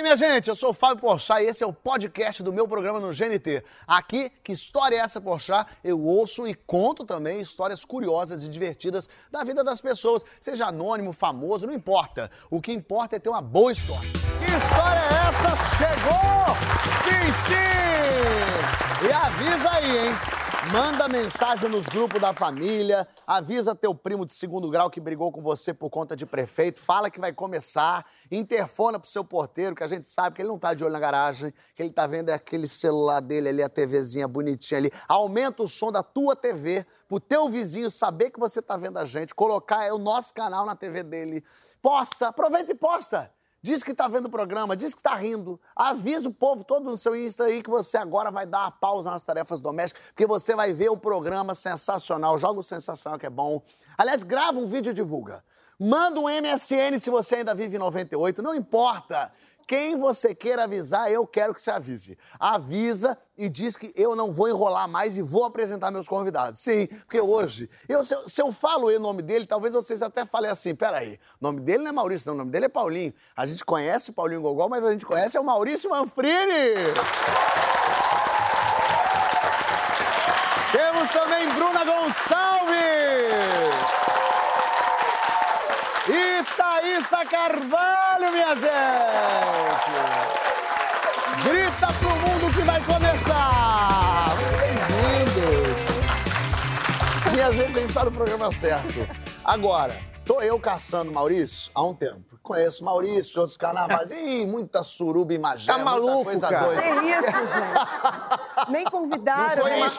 E minha gente, eu sou o Fábio Porchat e esse é o podcast do meu programa no GNT. Aqui, que história é essa, Porchat? Eu ouço e conto também histórias curiosas e divertidas da vida das pessoas, seja anônimo, famoso, não importa. O que importa é ter uma boa história. Que história é essa? Chegou! Sim, sim! E avisa aí, hein? Manda mensagem nos grupos da família, avisa teu primo de segundo grau que brigou com você por conta de prefeito, fala que vai começar, interfona pro seu porteiro, que a gente sabe que ele não tá de olho na garagem, que ele tá vendo é aquele celular dele ali, a TVzinha bonitinha ali. Aumenta o som da tua TV pro teu vizinho saber que você tá vendo a gente, colocar o nosso canal na TV dele. Posta, aproveita e posta. Diz que tá vendo o programa, diz que tá rindo. Avisa o povo todo no seu Insta aí que você agora vai dar uma pausa nas tarefas domésticas, porque você vai ver o programa sensacional. Joga o sensacional que é bom. Aliás, grava um vídeo e divulga. Manda um MSN se você ainda vive em 98, não importa. Quem você queira avisar, eu quero que você avise. Avisa e diz que eu não vou enrolar mais e vou apresentar meus convidados. Sim, porque hoje, eu, se, eu, se eu falo o nome dele, talvez vocês até falem assim: peraí, o nome dele não é Maurício, não, o nome dele é Paulinho. A gente conhece o Paulinho Gogol, mas a gente conhece é o Maurício Manfrini. Temos também Bruna Gonçalves. Thaísa Carvalho, minha gente! Grita pro mundo que vai começar! Bem-vindos! Minha gente, a gente tá no programa certo. Agora, tô eu caçando Maurício há um tempo. Conheço Maurício de outros carnavais. Ih, muita suruba e magé, Tá maluco, muita coisa cara? doida. Que isso, gente? Nem convidaram. Foi né? Ma-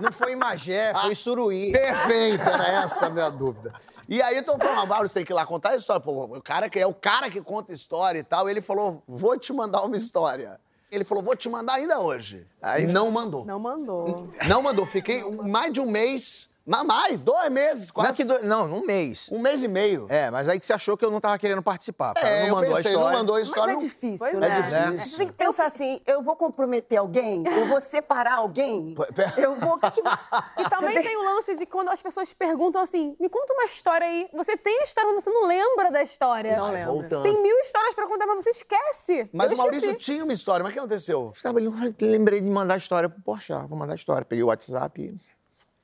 Não foi Magé, Ah. foi Suruí. Perfeito, era essa a minha dúvida. E aí, então, falando, Maurício tem que ir lá contar a história. Pô, o cara que é o cara que conta história e tal, ele falou, vou te mandar uma história. Ele falou, vou te mandar ainda hoje. Aí- não mandou. Não mandou. Não mandou. Fiquei mais de um mês, mais, dois meses, Não, é quase. que do- não, num mês. Um mês e meio. É, mas aí que você achou que eu não tava querendo participar. cara. É, não eu mandou pensei, a história. não mandou a Mas história. é não- difícil, É né? difícil. Você tem que pensar assim, eu vou comprometer alguém? Eu vou separar alguém? Eu vou... o que que vai- E também tem o lance de quando as pessoas perguntam assim: me conta uma história aí. Você tem a história, mas você não lembra da história. Não Vai lembro. voltando. Tem mil histórias pra contar, mas você esquece. Mas Eu o Maurício esqueci. tinha uma história, mas o que aconteceu? Ali, "Ah, lembrei de mandar a história pro Porchat. Vou mandar a história. Peguei o WhatsApp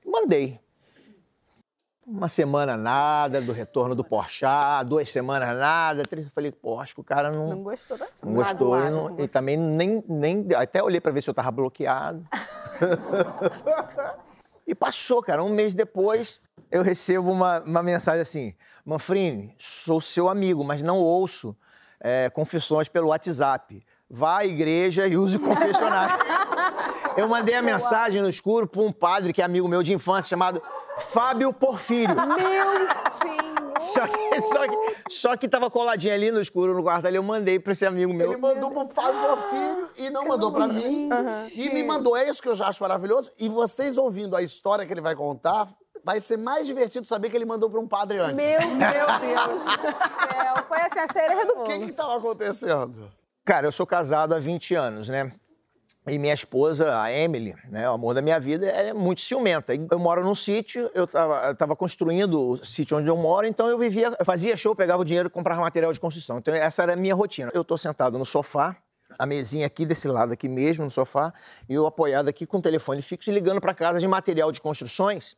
e mandei. Uma semana nada do retorno do Porchat, duas semanas nada, três. Eu falei, pô, acho que o cara não, Não gostou da não gostou. E, não- e também nem, nem. Até olhei pra ver se eu tava bloqueado. e passou, cara. Um mês depois, eu recebo uma, uma mensagem assim: Manfrini, sou seu amigo, mas não ouço é, confissões pelo WhatsApp. Vá à igreja e use o confessionário. eu mandei a mensagem no escuro para um padre que é amigo meu de infância, chamado Fábio Porfírio. Meu senhor. Só que, só, que, só que tava coladinho ali no escuro, no quarto ali, eu mandei pra esse amigo meu. Ele mandou pro Fábio Porfírio e não mandou pra mim. E me mandou, é isso que eu já acho maravilhoso. E vocês ouvindo a história que ele vai contar, vai ser mais divertido saber que ele mandou pra um padre antes. Meu, meu Deus do céu. Foi assim, a cereja do O que que tava acontecendo? Cara, eu sou casado há 20 anos, né? E minha esposa, a Emily, né, o amor da minha vida, ela é muito ciumenta. Eu moro num sítio, eu tava, eu tava construindo o sítio onde eu moro, então eu vivia, fazia show, pegava o dinheiro e comprava material de construção. Então essa era a minha rotina. Eu tô sentado no sofá, a mesinha aqui desse lado aqui mesmo, no sofá, e eu apoiado aqui com o telefone fixo e ligando para casa de material de construções,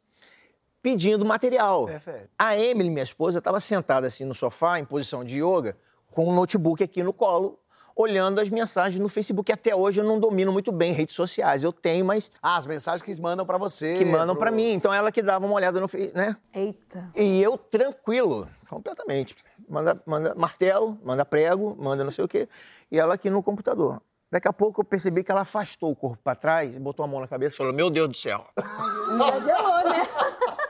pedindo material. Perfeito. A Emily, minha esposa, estava sentada assim no sofá, em posição de yoga, com um notebook aqui no colo, olhando as mensagens no Facebook. Até hoje eu não domino muito bem redes sociais. Eu tenho, mas Ah, as mensagens que mandam pra você. que mandam pro- pra mim. Então ela que dava uma olhada no Face, né? Eita. E eu tranquilo, completamente. Manda, manda martelo, manda prego, manda não sei o quê. E ela aqui no computador. Daqui a pouco eu percebi que ela afastou o corpo para trás, botou a mão na cabeça e falou: Meu Deus do céu. Exagerou, né?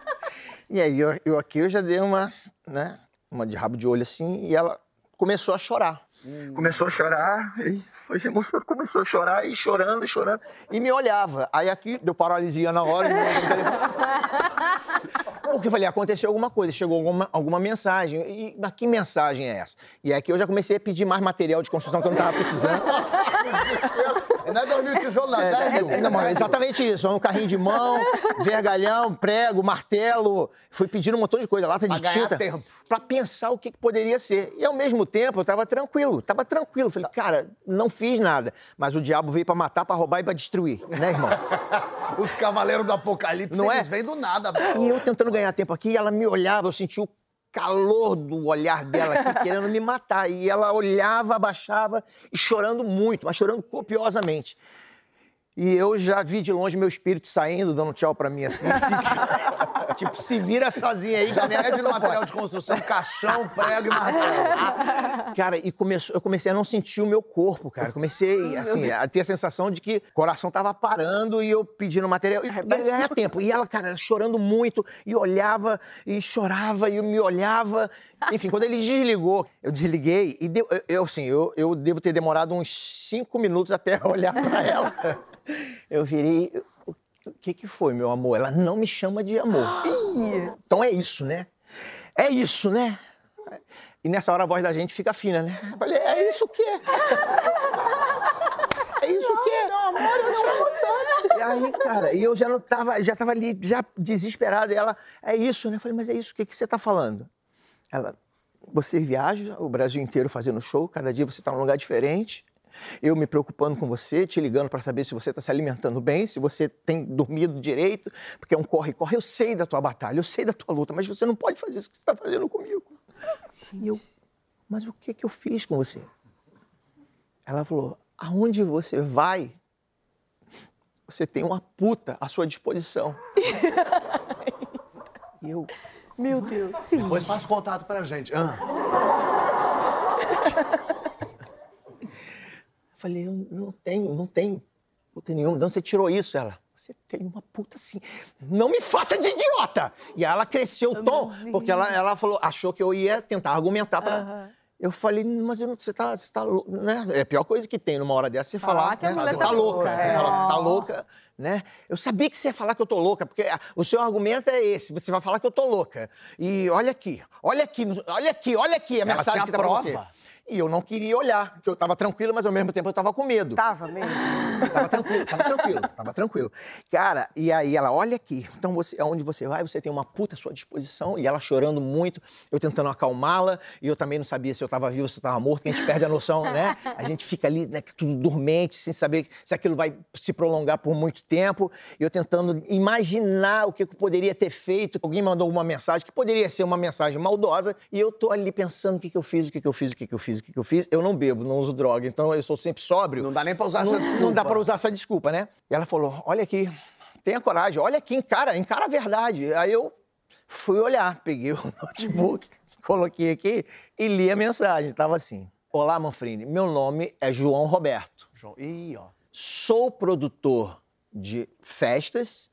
E aí eu, eu aqui eu já dei uma, né, uma de rabo de olho assim, e ela começou a chorar. Começou a chorar, e foi se emocionando, começou a chorar, e chorando, e chorando, e me olhava. Aí aqui deu paralisia na hora. e me- Porque eu falei, aconteceu alguma coisa, chegou alguma, alguma mensagem. E, mas que mensagem é essa? E aqui eu já comecei a pedir mais material de construção que eu não estava precisando. Não é dormir o tijolo, não, é, é, não, exatamente isso. Um carrinho de mão, vergalhão, prego, martelo. Fui pedindo um montão de coisa, lata Pra de ganhar tinta. tempo. Pra pensar o que, que poderia ser. E ao mesmo tempo eu tava tranquilo, tava tranquilo. Falei, cara, não fiz nada. Mas o diabo veio pra matar, pra roubar e pra destruir, né, irmão? Os cavaleiros do apocalipse, Não é? eles vêm do nada. bro. E eu tentando ganhar tempo aqui, ela me olhava, eu sentia o calor do olhar dela aqui, querendo me matar. E ela olhava, abaixava e chorando muito, mas chorando copiosamente. E eu já vi de longe meu espírito saindo, dando tchau pra mim assim. assim tipo, se vira sozinha aí, nessa pede no material de construção, caixão, prego e martelo. Cara, e começou, eu comecei a não sentir o meu corpo, cara. Comecei, assim, a ter a sensação de que o coração tava parando e eu pedindo material. E ganhar tempo. E ela, cara, chorando muito, e olhava, e chorava, e me olhava. Enfim, quando ele desligou, eu desliguei, e deu, eu- assim, eu, eu devo ter demorado uns cinco minutos até olhar pra ela. Eu virei. O que, que foi, meu amor? Ela não me chama de amor. Então é isso, né? É isso, né? E nessa hora a voz da gente fica fina, né? Eu falei, é isso o quê? É isso o quê? Não, amor, eu te amo tanto. E aí, cara, e eu já não tava, já tava ali, já desesperado. E ela, é isso, né? Eu falei, mas é isso, o que, que você tá falando? Ela, você viaja o Brasil inteiro fazendo show, cada dia você tá num lugar diferente. Eu me preocupando com você, te ligando para saber se você está se alimentando bem, se você tem dormido direito, porque é um corre-corre. Eu sei da tua batalha, eu sei da tua luta, mas você não pode fazer isso que você está fazendo comigo. E eu, mas o que, que eu fiz com você? Ela falou: aonde você vai, você tem uma puta à sua disposição. e eu, Meu Deus. Depois passa o contato pra gente. Ah. Falei, eu não tenho, não tenho puta nenhuma. De onde você tirou isso? Ela, você tem uma puta sim. Não me faça de idiota! E aí ela cresceu o tom, porque ela, ela falou, achou que eu ia tentar argumentar pra. Eu falei, mas eu não- você tá, você tá louco, né? É a pior coisa que tem numa hora dessa, você Falar falar, que né? você tá tá louca. louca, Você é. fala, você tá louca, né? Eu sabia que você ia falar que eu tô louca, porque ah, o seu argumento é esse, você vai falar que eu tô louca. E olha aqui, olha aqui, olha aqui, olha aqui a Ela mensagem que tá pra você. prova. E eu não queria olhar, porque eu tava tranquilo, mas ao mesmo tempo eu tava com medo. Tava mesmo? Tava tranquilo, tava tranquilo, tava tranquilo. Cara, e aí ela, olha aqui, então você, aonde você vai, você tem uma puta à sua disposição. E ela chorando muito, eu tentando acalmá-la, e eu também não sabia se eu tava vivo, se eu tava morto, que a gente perde a noção, né? A gente fica ali, né, tudo dormente, sem saber se aquilo vai se prolongar por muito tempo. E eu tentando imaginar o que eu poderia ter feito. Alguém mandou uma mensagem que poderia ser uma mensagem maldosa, e eu tô ali pensando o que, que eu fiz, o que, que eu fiz, o que, que eu fiz, o que, que eu fiz. Eu não bebo, não uso droga, então eu sou sempre sóbrio Não dá nem pra usar não, essa desculpa. não dá pra usar essa desculpa, né? E ela falou: olha aqui, tenha coragem, olha aqui, encara, encara a verdade. Aí eu fui olhar, peguei o notebook, coloquei aqui e li a mensagem. Tava assim: Olá, Manfrini, meu nome é João Roberto. João. Ih, ó. Sou produtor de festas,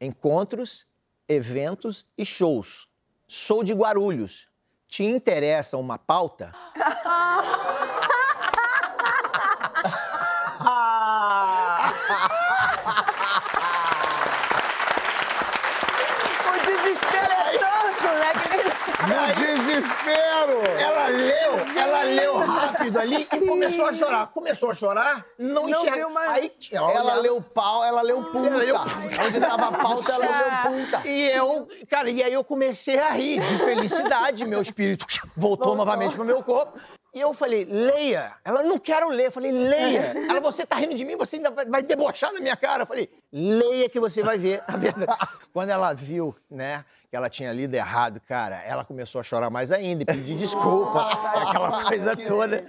encontros, eventos e shows. Sou de Guarulhos. Te interessa uma pauta? O desespero é tanto, né? Que No desespero! Ela leu, ela leu rápido ali e começou a chorar. Começou a chorar, não, Não enxerga. viu mais. Aí, ela, Ela leu pau, ela leu puta. Ela leu- Onde tava a pauta, ela leu puta. E eu, cara, e aí eu comecei a rir de felicidade, meu espírito voltou, novamente pro meu corpo. E eu falei, leia. Ela, não quero ler. Eu falei, leia. Ela, você tá rindo de mim, você ainda vai, vai debochar na minha cara. Eu falei, leia que você vai ver a verdade. Quando ela viu, né, que ela tinha lido errado, cara, ela começou a chorar mais ainda e pedir desculpa, aquela coisa toda.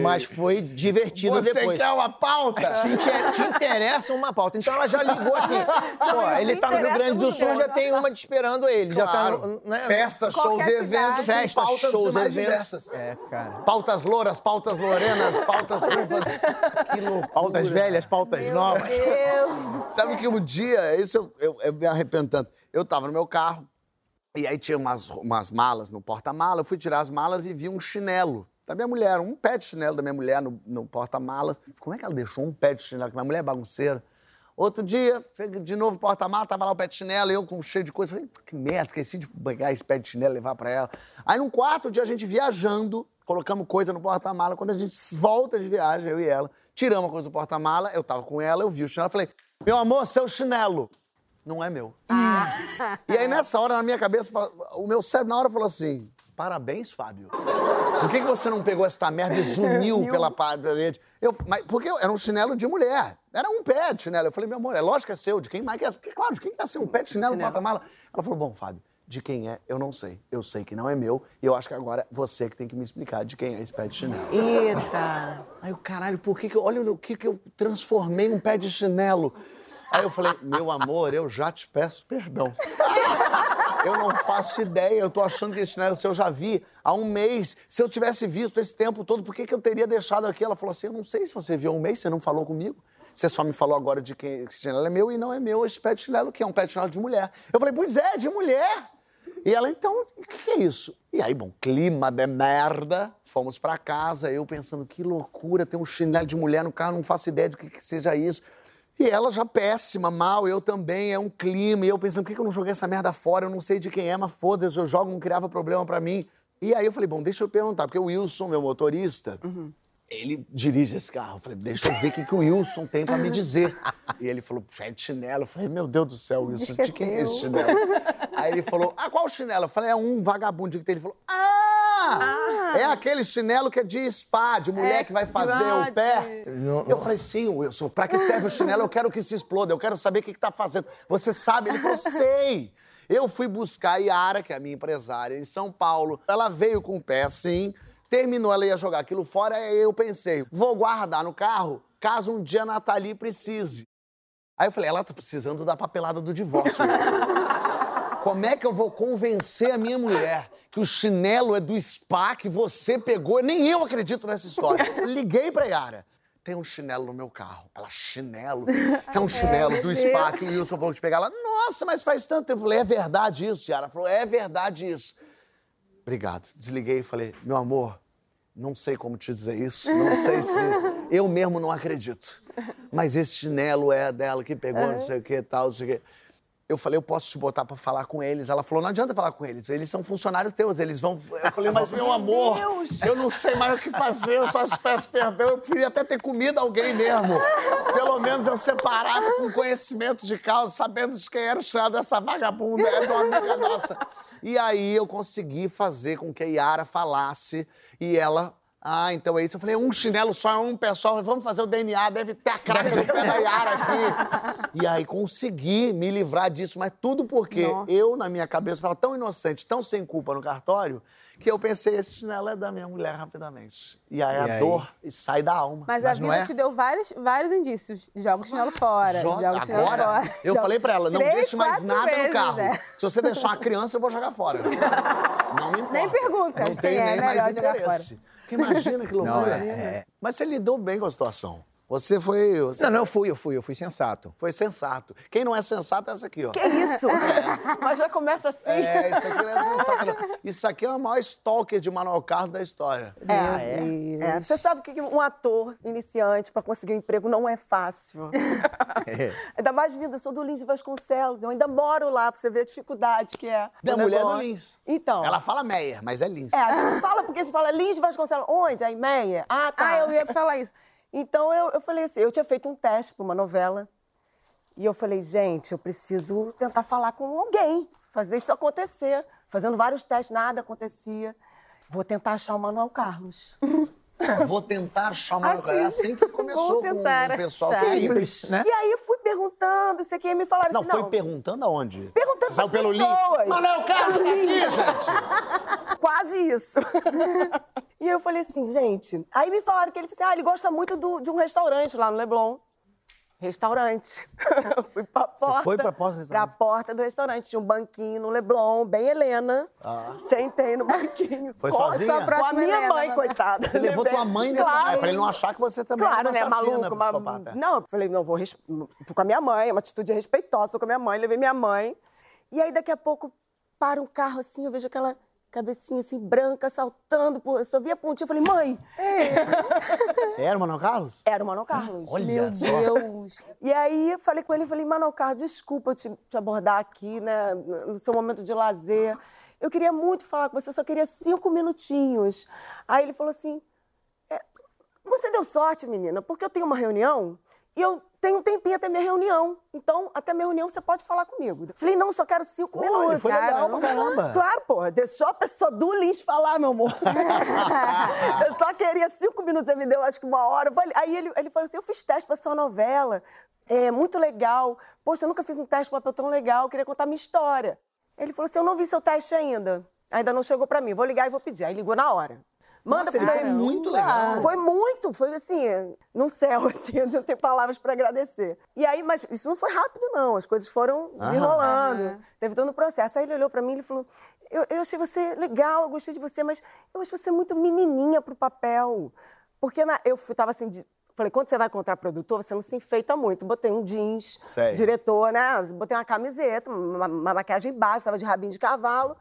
Mas foi divertido Você depois. quer uma pauta? Se te, te interessa uma pauta. Então ela já ligou assim. Pô, ele tá no Rio Grande do Sul, já tem uma te esperando ele. Já tá Claro. no, né? Festas, shows e eventos, cidade. Festa, com pautas shows, mais eventos. diversas. É, cara. Pautas louras, pautas lorenas, pautas curvas. Que loucura. Pautas velhas, pautas novas. Deus. Sabe que um dia, isso eu, eu, eu me arrependo tanto. Eu tava no meu carro, e aí tinha umas, umas malas no porta-mala. Eu fui tirar as malas e vi um chinelo da minha mulher, um pé de chinelo da minha mulher no, no porta-malas. Como é que ela deixou um pé de chinelo? Minha mulher é bagunceira. Outro dia, de novo porta-mala, tava lá o pé de chinelo, eu com cheio de coisa. Falei, que merda, esqueci de pegar esse pé de chinelo e levar pra ela. Aí no quarto dia, a gente viajando, colocamos coisa no porta-mala. Quando a gente volta de viagem, eu e ela, tiramos a coisa do porta-mala, eu tava com ela, eu vi o chinelo, falei, meu amor, seu chinelo. Não é meu. E aí, nessa hora, na minha cabeça, o meu cérebro, na hora, falou assim: parabéns, Fábio. Por que, que você não pegou essa merda e zuniu pela parede? Eu, mas, porque era um chinelo de mulher. Era um pé de chinelo. Eu falei, meu amor, é lógico que é seu. De quem mais que é? Porque, claro, de quem que é ser um pé de chinelo no porta-mala? Ela falou, bom, Fábio, de quem é, eu não sei. Eu sei que não é meu. E eu acho que agora é você que tem que me explicar de quem é esse pé de chinelo. Eita. Aí o caralho, por que que eu, olha o que que eu transformei um pé de chinelo? Aí eu falei, meu amor, eu já te peço perdão. Eu não faço ideia, eu tô achando que esse chinelo seu eu já vi há um mês. Se eu tivesse visto esse tempo todo, por que, que eu teria deixado aqui? Ela falou assim, eu não sei se você viu há um mês, você não falou comigo. Você só me falou agora de que esse chinelo é meu e não é meu esse pé de chinelo, que é um pé de chinelo de mulher. Eu falei, pois é, de mulher. E ela, então, o que, que é isso? E aí, bom, clima de merda. Fomos pra casa, eu pensando, que loucura, ter um chinelo de mulher no carro, não faço ideia do que, que seja isso. E ela já péssima, mal, eu também, é um clima. E eu pensando, por que que eu não joguei essa merda fora? Eu não sei de quem é, mas foda-se, eu jogo, não criava problema pra mim. E aí eu falei, bom, deixa eu perguntar, porque o Wilson, meu motorista, ele dirige esse carro. Eu falei, deixa eu ver o que, que o Wilson tem pra me dizer. E ele falou, é de chinelo. Eu falei, meu Deus do céu, Wilson, de quem é esse chinelo? Aí ele falou, ah, qual chinelo? Eu falei, é um vagabundo que tem. Ele falou, ah, é aquele chinelo que é de spa, de mulher É que vai fazer verdade. o pé. Eu falei, sim, Wilson, pra que serve o chinelo? Eu quero que se exploda, eu quero saber o que, que tá fazendo. Você sabe? Ele falou, sei. Eu fui buscar a Yara, que é a minha empresária, em São Paulo. Ela veio com o pé assim, terminou, ela ia jogar aquilo fora, aí eu pensei, vou guardar no carro, caso um dia a Nathalie precise. Aí eu falei, ela tá precisando da papelada do divórcio. Wilson. Como é que eu vou convencer a minha mulher que o chinelo é do spa que você pegou? Nem eu acredito nessa história. Eu liguei pra Yara. Tem um chinelo no meu carro. Ela, chinelo? É um chinelo do spa que o Wilson falou de pegar lá. Nossa, mas faz tanto tempo. Eu falei, é verdade isso, Yara? Ela falou, é verdade isso. Obrigado. Desliguei e falei, meu amor, não sei como te dizer isso, não sei se. Eu mesmo não acredito. Mas esse chinelo é dela que pegou, não sei o que tal, não sei o que. Eu falei, eu posso te botar pra falar com eles. Ela falou, não adianta falar com eles, eles são funcionários teus, eles vão. Eu falei, mas meu amor, eu não sei mais o que fazer, eu só te peço perdão. Eu preferia até ter comido alguém mesmo. Pelo menos eu separava com conhecimento de causa, sabendo de quem era o chinelo dessa vagabunda, é de uma amiga nossa. E aí eu consegui fazer com que a Yara falasse e ela. Ah, então é isso. Eu falei, um chinelo só, é um pé só. Vamos fazer o DNA, deve ter a craca do pé da Yara aqui. E aí consegui me livrar disso, mas tudo porque Nossa. eu, na minha cabeça, estava tão inocente, tão sem culpa no cartório, que eu pensei, esse chinelo é da minha mulher rapidamente. E aí E a aí? dor sai da alma. Mas, a Mas não vida é? te deu vários, vários indícios. Joga o chinelo fora, Joga- joga o chinelo agora, fora. eu Joga- falei pra ela, não deixe mais nada vezes, no carro. é. Se você deixar uma criança, eu vou jogar fora. Não me importa. Nem pergunta, Não tem é, nem mais jogar interesse. Porque imagina que loucura. Não, é, é. Mas você lidou bem com a situação. Você foi, você Não, não, eu fui, eu fui, eu fui sensato. foi sensato. Quem não é sensato é essa aqui, ó. Que isso? Mas já começa assim. É, isso aqui não é sensato. não. Isso aqui é o maior stalker de Manuel Carlos da história. É, é. Você sabe que um ator iniciante para conseguir um emprego não é fácil. ainda mais vindo, eu sou do Lins de Vasconcelos, eu ainda moro lá para você ver a dificuldade que é. Minha mulher é do. Lins. Então. Ela fala Meyer, mas é Lins. É, a gente fala porque a gente fala Lins de Vasconcelos. Onde? Aí Meia? Ah, tá. Ah, eu ia falar isso. Então eu, eu falei assim, eu tinha feito um teste para uma novela. E eu falei, gente, eu preciso tentar falar com alguém, fazer isso acontecer. Fazendo vários testes, nada acontecia. Vou tentar achar o Manuel Carlos. Vou tentar chamar Assim. o É assim que começou Vou com tentar o pessoal. achar. Simples, né? E aí eu fui perguntando, isso aqui, e me falaram Não, assim, foi não, perguntando aonde? Perguntando Saiu pelo link. pessoas. Manuel Carlos tá aqui, gente. quase isso. e eu falei assim, gente. Aí me falaram que ele, assim, ah, ele gosta muito do- de um restaurante lá no Leblon. Restaurante. Eu fui pra Você porta. foi pra porta do restaurante? Pra porta do restaurante. Tinha um banquinho no Leblon, bem Helena. Sentei no banquinho. Ah. Foi Com- sozinha? Com a minha Helena, mãe, né? coitada. Você levou tua mãe nessa. Claro. É, pra ele não achar que você também Claro, é né? uma assassina, Maluco, uma... psicopata. Não, eu falei, não, vou res... tô com a minha mãe, uma atitude respeitosa, tô com a minha mãe, levei minha mãe. E aí, daqui a pouco, para um carro assim, eu vejo aquela cabecinha assim, branca, saltando, por... eu só via a pontinha. Eu falei, mãe! Você era o Manuel Carlos? Era o Manuel Carlos. Olha Meu só. Deus. E aí, eu falei com ele, falei, Manuel Carlos, desculpa eu te, te abordar aqui, né, no seu momento de lazer. Eu queria muito falar com você, eu só queria cinco minutinhos. Aí ele falou assim, "É, você deu sorte, menina, porque eu tenho uma reunião e eu tenho um tempinho até minha reunião. Então, até minha reunião você pode falar comigo. Falei, não, só quero cinco Pô, minutos. ele foi legal pra caramba. Claro, porra, deixou a pessoa do lixo falar, meu amor. eu só queria cinco minutos, ele me deu acho que uma hora. Aí ele, ele falou assim: eu fiz teste pra sua novela, é muito legal. Poxa, eu nunca fiz um teste pra papel tão legal, eu queria contar minha história. Ele falou assim: eu não vi seu teste ainda. Ainda não chegou pra mim, vou ligar e vou pedir. Aí ligou na hora. Manda Nossa, ele foi muito legal. foi muito, foi assim, no céu, assim, eu não tenho palavras pra agradecer. E aí, mas isso não foi rápido, não, as coisas foram desenrolando, teve todo o processo. Aí ele olhou pra mim e ele falou: eu, eu achei você legal, eu gostei de você, mas eu acho você muito menininha pro papel. Porque na- eu fui, tava assim, de- falei, quando você vai encontrar produtor, você não se enfeita muito. Botei um jeans, Sei. diretor, né? Botei uma camiseta, uma, uma maquiagem básica, tava de rabinho de cavalo.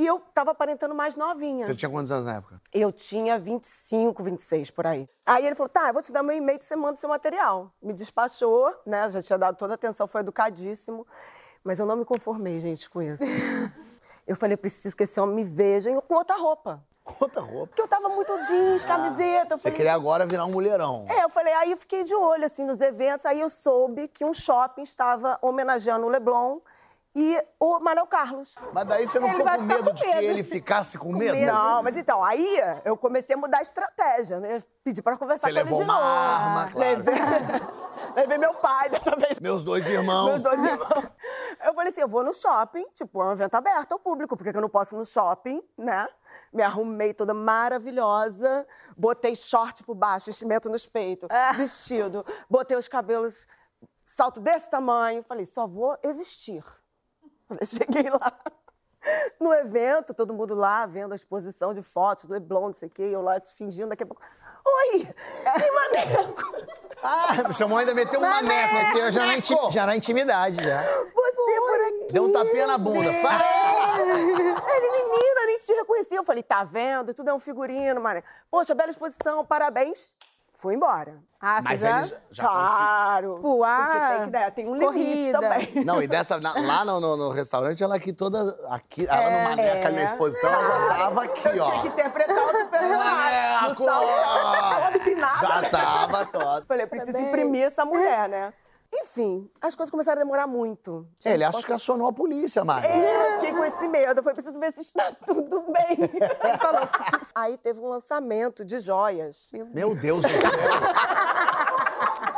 E eu tava aparentando mais novinha. Você tinha quantos anos na época? Eu tinha 25, 26 por aí. Aí ele falou: tá, eu vou te dar meu e-mail você manda seu material. Me despachou, né? Já tinha dado toda a atenção, foi educadíssimo. Mas eu não me conformei, gente, com isso. eu falei: preciso que esse homem me veja com outra roupa. Outra roupa. Porque eu tava muito jeans, camiseta. Eu Você falei, queria agora virar um mulherão. é, eu falei, aí eu fiquei de olho, assim, nos eventos. Aí eu soube que um shopping estava homenageando o Leblon e o Manuel Carlos. Mas daí você não Ele ficou com medo com de que medo. ele ficasse com, medo? medo. Não, mas então, aí eu comecei a mudar a estratégia, né? Pedi pra conversar Você com ele levou de uma novo. arma, claro. Levei, levei meu pai dessa vez. Meus dois irmãos. Meus dois irmãos. Eu falei assim, eu vou no shopping, tipo, é um evento aberto ao público, porque eu não posso ir no shopping, né? Me arrumei toda maravilhosa, botei short por baixo, enchimento nos peitos, vestido, botei os cabelos, salto desse tamanho, falei, só vou existir. Quando eu cheguei lá no evento, todo mundo lá vendo a exposição de fotos do Leblon, não sei o quê, eu lá fingindo daqui a pouco. Oi! Que maneco! Ah, me chamou ainda, meteu um maneco. Porque já na, já na intimidade, já. Você por aqui! Deu um tapinha na bunda. Fala. Ele, menina, nem te reconheci. Eu falei, tá vendo? Tudo é um figurino, mané. Poxa, bela exposição, parabéns. Fui embora. Ah, Mas já... eles já claro. Pô, ah, porque tem que dar, tem um limite corrida. também. Não, e dessa, na- lá no, no- no restaurante, ela aqui toda. Aqui, ela no maneca ali na exposição, ela já tava aqui, Eu ó. tinha que interpretar outro personagem. Maneco! No salto, todo empinado. Já tava toda. Falei, preciso imprimir essa mulher, né? Enfim, as coisas começaram a demorar muito. Tinha Ele acho que acionou a polícia, Mari. É, eu fiquei com esse medo. Eu falei, preciso ver se está tudo bem. Ele falou. Aí teve um lançamento de joias. Meu Deus do céu.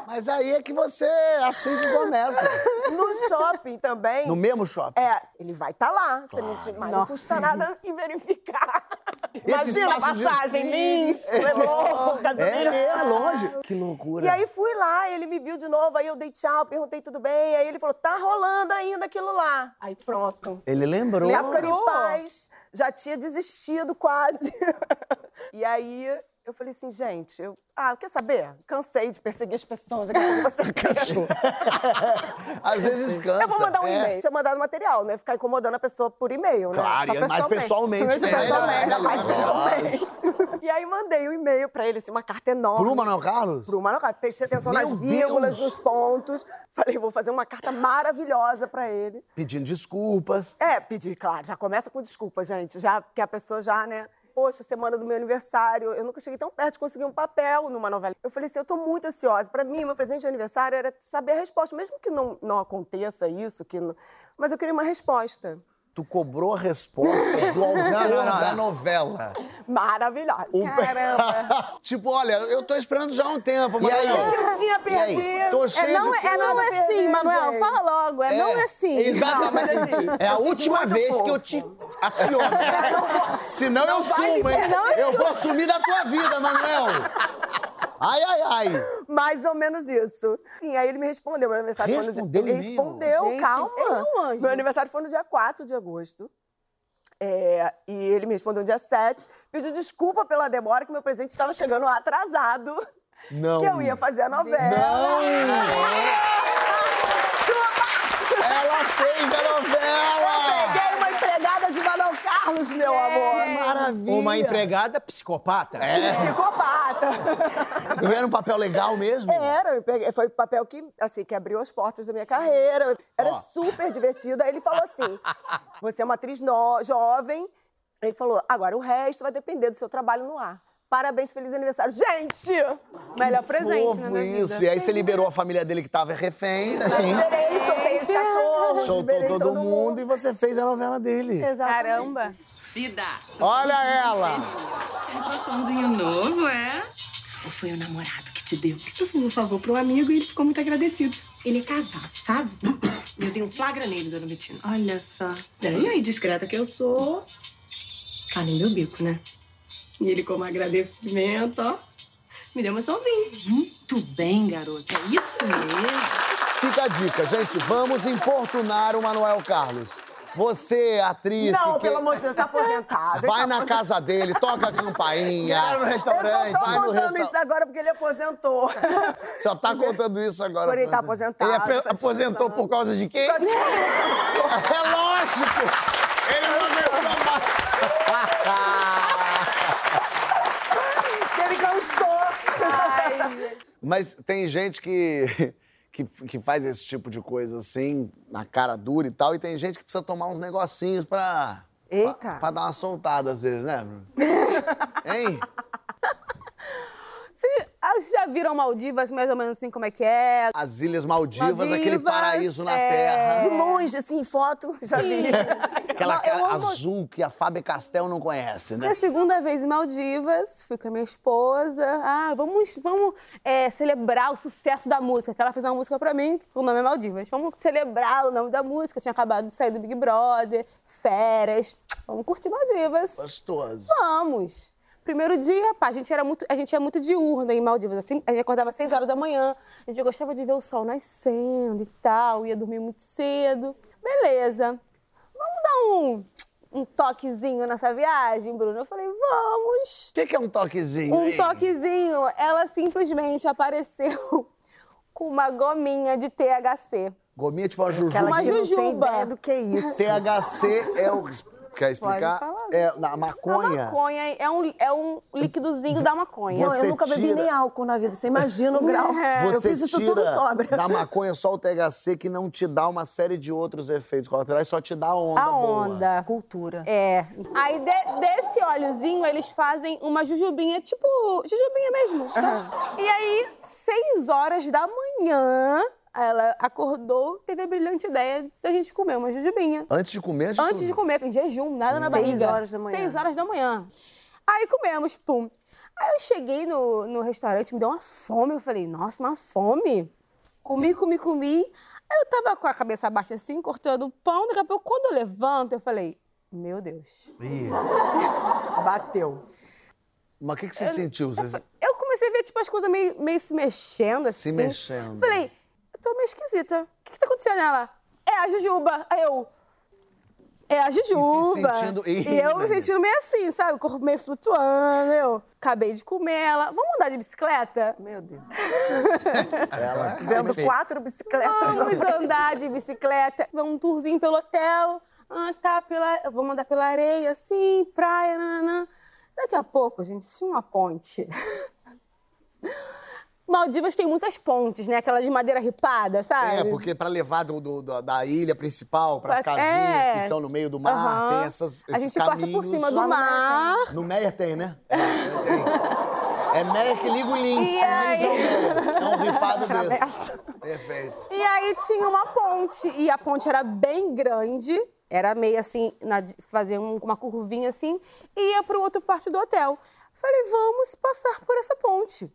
Mas aí é que você, é assim que começa. No shopping também. No mesmo shopping. É, ele vai estar lá. Você não, te- mas não custa nada em verificar. Esse Imagina a espaço de- passagem, Lins, Leblon, É mesmo, longe. Que loucura. E aí fui lá, ele me viu de novo, aí eu dei tchau, perguntei tudo bem, aí ele falou, tá rolando ainda aquilo lá. Aí pronto. Ele lembrou. Já ficou em paz, já tinha desistido quase. e aí eu falei assim, gente, eu, ah, quer saber? Cansei de perseguir as pessoas, daqui a pouco você Cansou. Às vezes cansa. Eu vou mandar um É. e-mail. Tinha mandado material, né? Ficar incomodando a pessoa por e-mail, né? Claro, Só e mais pessoalmente. pessoalmente. né? Pessoalmente. Melhor, mais pessoalmente. E aí mandei um e-mail pra ele, assim, uma carta enorme. Pro Manuel Carlos? Pro Manuel Carlos. Prestei atenção Meu nas vírgulas, Deus! nos pontos. Falei, vou fazer uma carta maravilhosa pra ele. Pedindo desculpas. É, pedi, claro, já começa com desculpa, gente. Já que a pessoa já, né? Poxa, semana do meu aniversário, eu nunca cheguei tão perto de conseguir um papel numa novela. Eu falei assim, eu tô muito ansiosa. Pra mim, meu presente de aniversário era saber a resposta, mesmo que não, não aconteça isso, que não... mas eu queria uma resposta. Tu cobrou a resposta do autor Não, não, não, da novela. Maravilhosa. Caramba. tipo, olha, eu tô esperando já há um tempo, E aí? O que eu tinha perder? Tô É cheio não, de é, não é assim, Manuel. Fala logo. É, não é assim. Exatamente. Não, mas assim, É a última vez que eu te aciono. Senão eu sumo, hein? eu eu vou assumir da tua vida, Manuel. Ai, ai, ai. Mais ou menos isso. Enfim, aí ele me respondeu. Meu aniversário foi Respondeu no dia... Ele respondeu, Gente, calma. ele é um anjo. Meu aniversário foi no dia 4 de agosto. É, e ele me respondeu no dia 7. Pediu desculpa pela demora, que meu presente estava chegando atrasado. Não. Que eu ia fazer a novela. Ela fez a novela! Peguei uma empregada de Manuel Carlos meu amor. Maravilha. Uma empregada psicopata. É. Psicopata. E era um papel legal mesmo? Era, foi o papel que, assim, que abriu as portas da minha carreira. Era Ó. super divertido. Aí ele falou assim: você é uma atriz no- jovem. Ele falou: agora o resto vai depender do seu trabalho no ar. Parabéns, feliz aniversário. Gente! Melhor presente, Fofo né, isso. vida. E aí você liberou a família dele que tava refém, né? Sim. Liberei, soltei os cachorros. Soltou liberei todo, mundo e você fez a novela dele. Exatamente. Caramba. Cida. Olha ela! Um coraçãozinho novo, é? Ou foi o namorado que te deu? Eu fiz um favor para um amigo e ele ficou muito agradecido. Ele é casado, sabe? E eu dei um flagra nele, dona Betina. Olha só. E aí, discreta que eu sou, tá no meu bico, né? E ele, como agradecimento, ó, me deu uma sozinha. Muito bem, garota. É isso mesmo. Fica a dica, gente. Vamos importunar o Manuel Carlos. Você, atriz. Não, que pelo amor de Deus, tá aposentado. Vai tá na aposentado. casa dele, toca a campainha. Vai no Eu restaurante. só tô contando resta- isso agora porque ele aposentou. Só tá contando isso agora. Agora ele tá aposentado. Ele ape- tá aposentou por causa de quê? É lógico! Ele não aguentou mais. Ele cansou. Mas tem gente que, que, que faz esse tipo de coisa assim, na cara dura e tal, e tem gente que precisa tomar uns negocinhos pra. Eita. Pra, pra dar uma soltada às vezes, né, Bruno? hein? Vocês ah, vocês já viram Maldivas, mais ou menos assim, como é que é? As Ilhas Maldivas, Maldivas, aquele paraíso na é. terra. De longe, assim, foto, já vi. Aquela cara amo- azul que a Fábio Castel não conhece, né? Minha segunda vez em Maldivas, fui com a minha esposa. Ah, vamos, vamos é, celebrar o sucesso da música. Que ela fez uma música pra mim, o nome é Maldivas. Vamos celebrar o nome da música. Eu tinha acabado de sair do Big Brother, férias. Vamos curtir Maldivas. Gostoso. Vamos! Primeiro dia, pá, a gente era muito, a gente ia muito diurna em Maldivas. Assim, a gente acordava às 6 horas da manhã. A gente gostava de ver o sol nascendo e tal. Ia dormir muito cedo. Beleza. Vamos dar um, um toquezinho nessa viagem, Bruno? Eu falei, vamos. O que, que é um toquezinho? Um hein? toquezinho. Ela simplesmente apareceu com uma gominha de THC. Gominha tipo uma jujuba. Aquela Uma que não tem jujuba. ideia do que é isso. THC é o. Quer explicar? falar. É na A maconha. maconha é um, é um líquidozinho da maconha. Não, eu nunca bebi tira- nem álcool na vida. Você imagina o grau. É. Eu Você fiz isso tira tudo sobra. da maconha só o THC que não te dá uma série de outros efeitos colaterais, só te dá a onda A boa. onda. Cultura. É. Aí de- desse óleozinho eles fazem uma jujubinha, tipo, jujubinha mesmo. sabe? E aí, seis horas da manhã, ela acordou, teve a brilhante ideia da gente comer uma jujubinha. Antes de comer, antes, Antes de comer, em jejum, nada na Seis barriga. horas da manhã. Seis horas da manhã. Aí comemos, pum. Aí eu cheguei no, no restaurante, me deu uma fome. Eu falei, nossa, uma fome? Comi, comi, comi. Aí eu tava com a cabeça baixa assim, cortando o pão. Daqui a pouco, quando eu levanto, eu falei, meu Deus. Ih, Bateu. Mas o que, que você sentiu? Você... Eu comecei a ver, tipo, as coisas meio, meio se mexendo, Se assim. mexendo. Falei, eu tô meio esquisita. O que que tá acontecendo nela? É a Jujuba. Aí eu... É a Jujuba. sentindo- Ih, E eu me sentindo meio assim, sabe? O corpo meio flutuando. Eu acabei de comer ela. Vamos andar de bicicleta? Meu Deus. Ela... Vendo quatro bicicletas. Vamos andar de bicicleta. Vamos um tourzinho pelo hotel. Ah, tá, pela... vamos andar pela areia, assim, praia, nananã. Daqui a pouco, gente, tinha uma ponte. Maldivas tem muitas pontes, né? Aquela de madeira ripada, sabe? É, porque pra levar do, do- da- da ilha principal pras É. casinhas que são no meio do mar, Aham. tem essas, A esses gente passa caminhos. por cima do mar. No Meia tem, né? É, tem. É Meia que liga o Lins. E aí? é. É um ripado desse. Perfeito. E aí tinha uma ponte. E a ponte era bem grande. Era meio assim, na, fazia um- uma curvinha assim. E ia para outra parte do hotel. Falei, vamos passar por essa ponte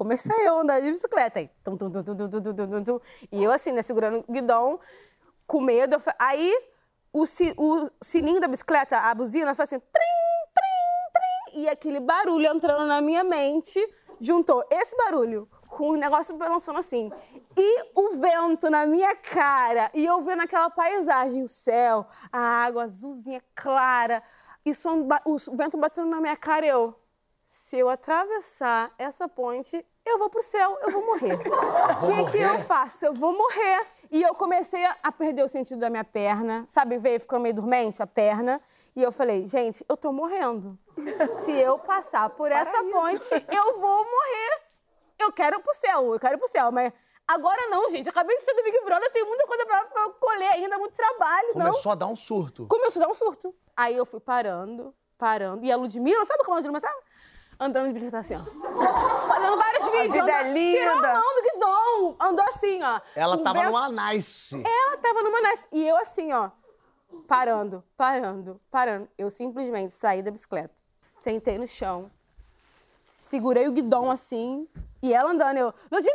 comecei a andar de bicicleta. E, tum, tum, tum, e eu assim, né, segurando o guidão, com medo. Falei, aí o, o, sininho da bicicleta, a buzina, faz assim, trim, trim, trim. E aquele barulho entrando na minha mente, juntou esse barulho com o negócio balançando assim. E o vento na minha cara. E eu vendo aquela paisagem, o céu, a água azulzinha clara. E som, o vento batendo na minha cara, eu... Se eu atravessar essa ponte, eu vou pro céu, eu vou morrer. O que, que eu faço? Eu vou morrer. E eu comecei a- perder o sentido da minha perna, sabe? Veio ficando meio dormente a perna. E eu falei, gente, eu tô morrendo. Se eu passar por essa ponte, eu vou morrer. Eu quero ir pro céu, eu quero ir pro céu, mas. Agora não, gente. Acabei de ser do Big Brother, tem muita coisa pra, colher ainda, muito trabalho, não. Começou a dar um surto. Começou a dar um surto. Aí eu fui parando, parando. E a Ludmilla, sabe como a Ludmilla tava? Andando de bicicleta assim, ó. Fazendo vários vídeos. vida é andando- linda. Tirando a mão do guidão. Andou assim, ó. Ela Um tava vento- numa nice. Ela tava numa nice. E eu assim, ó. Parando, parando, parando. Eu simplesmente saí da bicicleta. Sentei no chão. Segurei o guidão assim. E ela andando, eu... Ludmilla!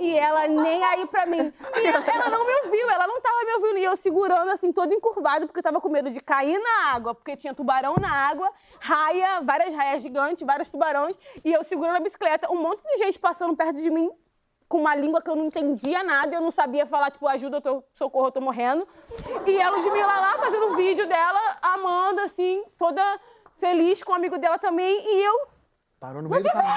E ela nem aí pra mim. E ela, ela não me ouviu, ela não tava me ouvindo. E eu segurando assim, todo encurvado, porque eu tava com medo de cair na água, porque tinha tubarão na água, raia, várias raias gigantes, vários tubarões. E eu segurando a bicicleta, um monte de gente passando perto de mim, com uma língua que eu não entendia nada, eu não sabia falar, tipo, ajuda, eu tô, socorro, eu tô morrendo. E a Ludmilla lá fazendo o vídeo dela, amando, assim, toda feliz com o amigo dela também. E eu Parou no meio do caminho.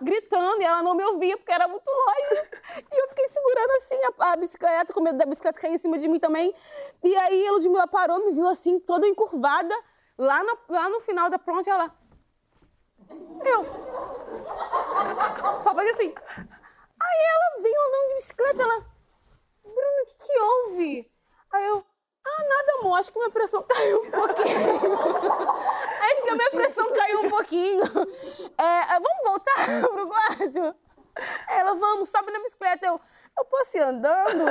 gritando e ela não me ouvia porque era muito longe. E eu fiquei segurando assim a, a bicicleta, com medo da bicicleta cair em cima de mim também. E aí a Ludmilla parou, me viu assim, toda encurvada, lá no, lá no final da ponte, ela. Eu. Só fazia assim. Aí ela veio andando de bicicleta, ela. Bruno, o que, que houve? Aí eu. Ah, nada, amor, acho que minha pressão caiu um pouquinho. acho que a minha pressão caiu um pouquinho. É, vamos voltar pro quarto? Ela, vamos, sobe na bicicleta. Eu, eu posso ir andando?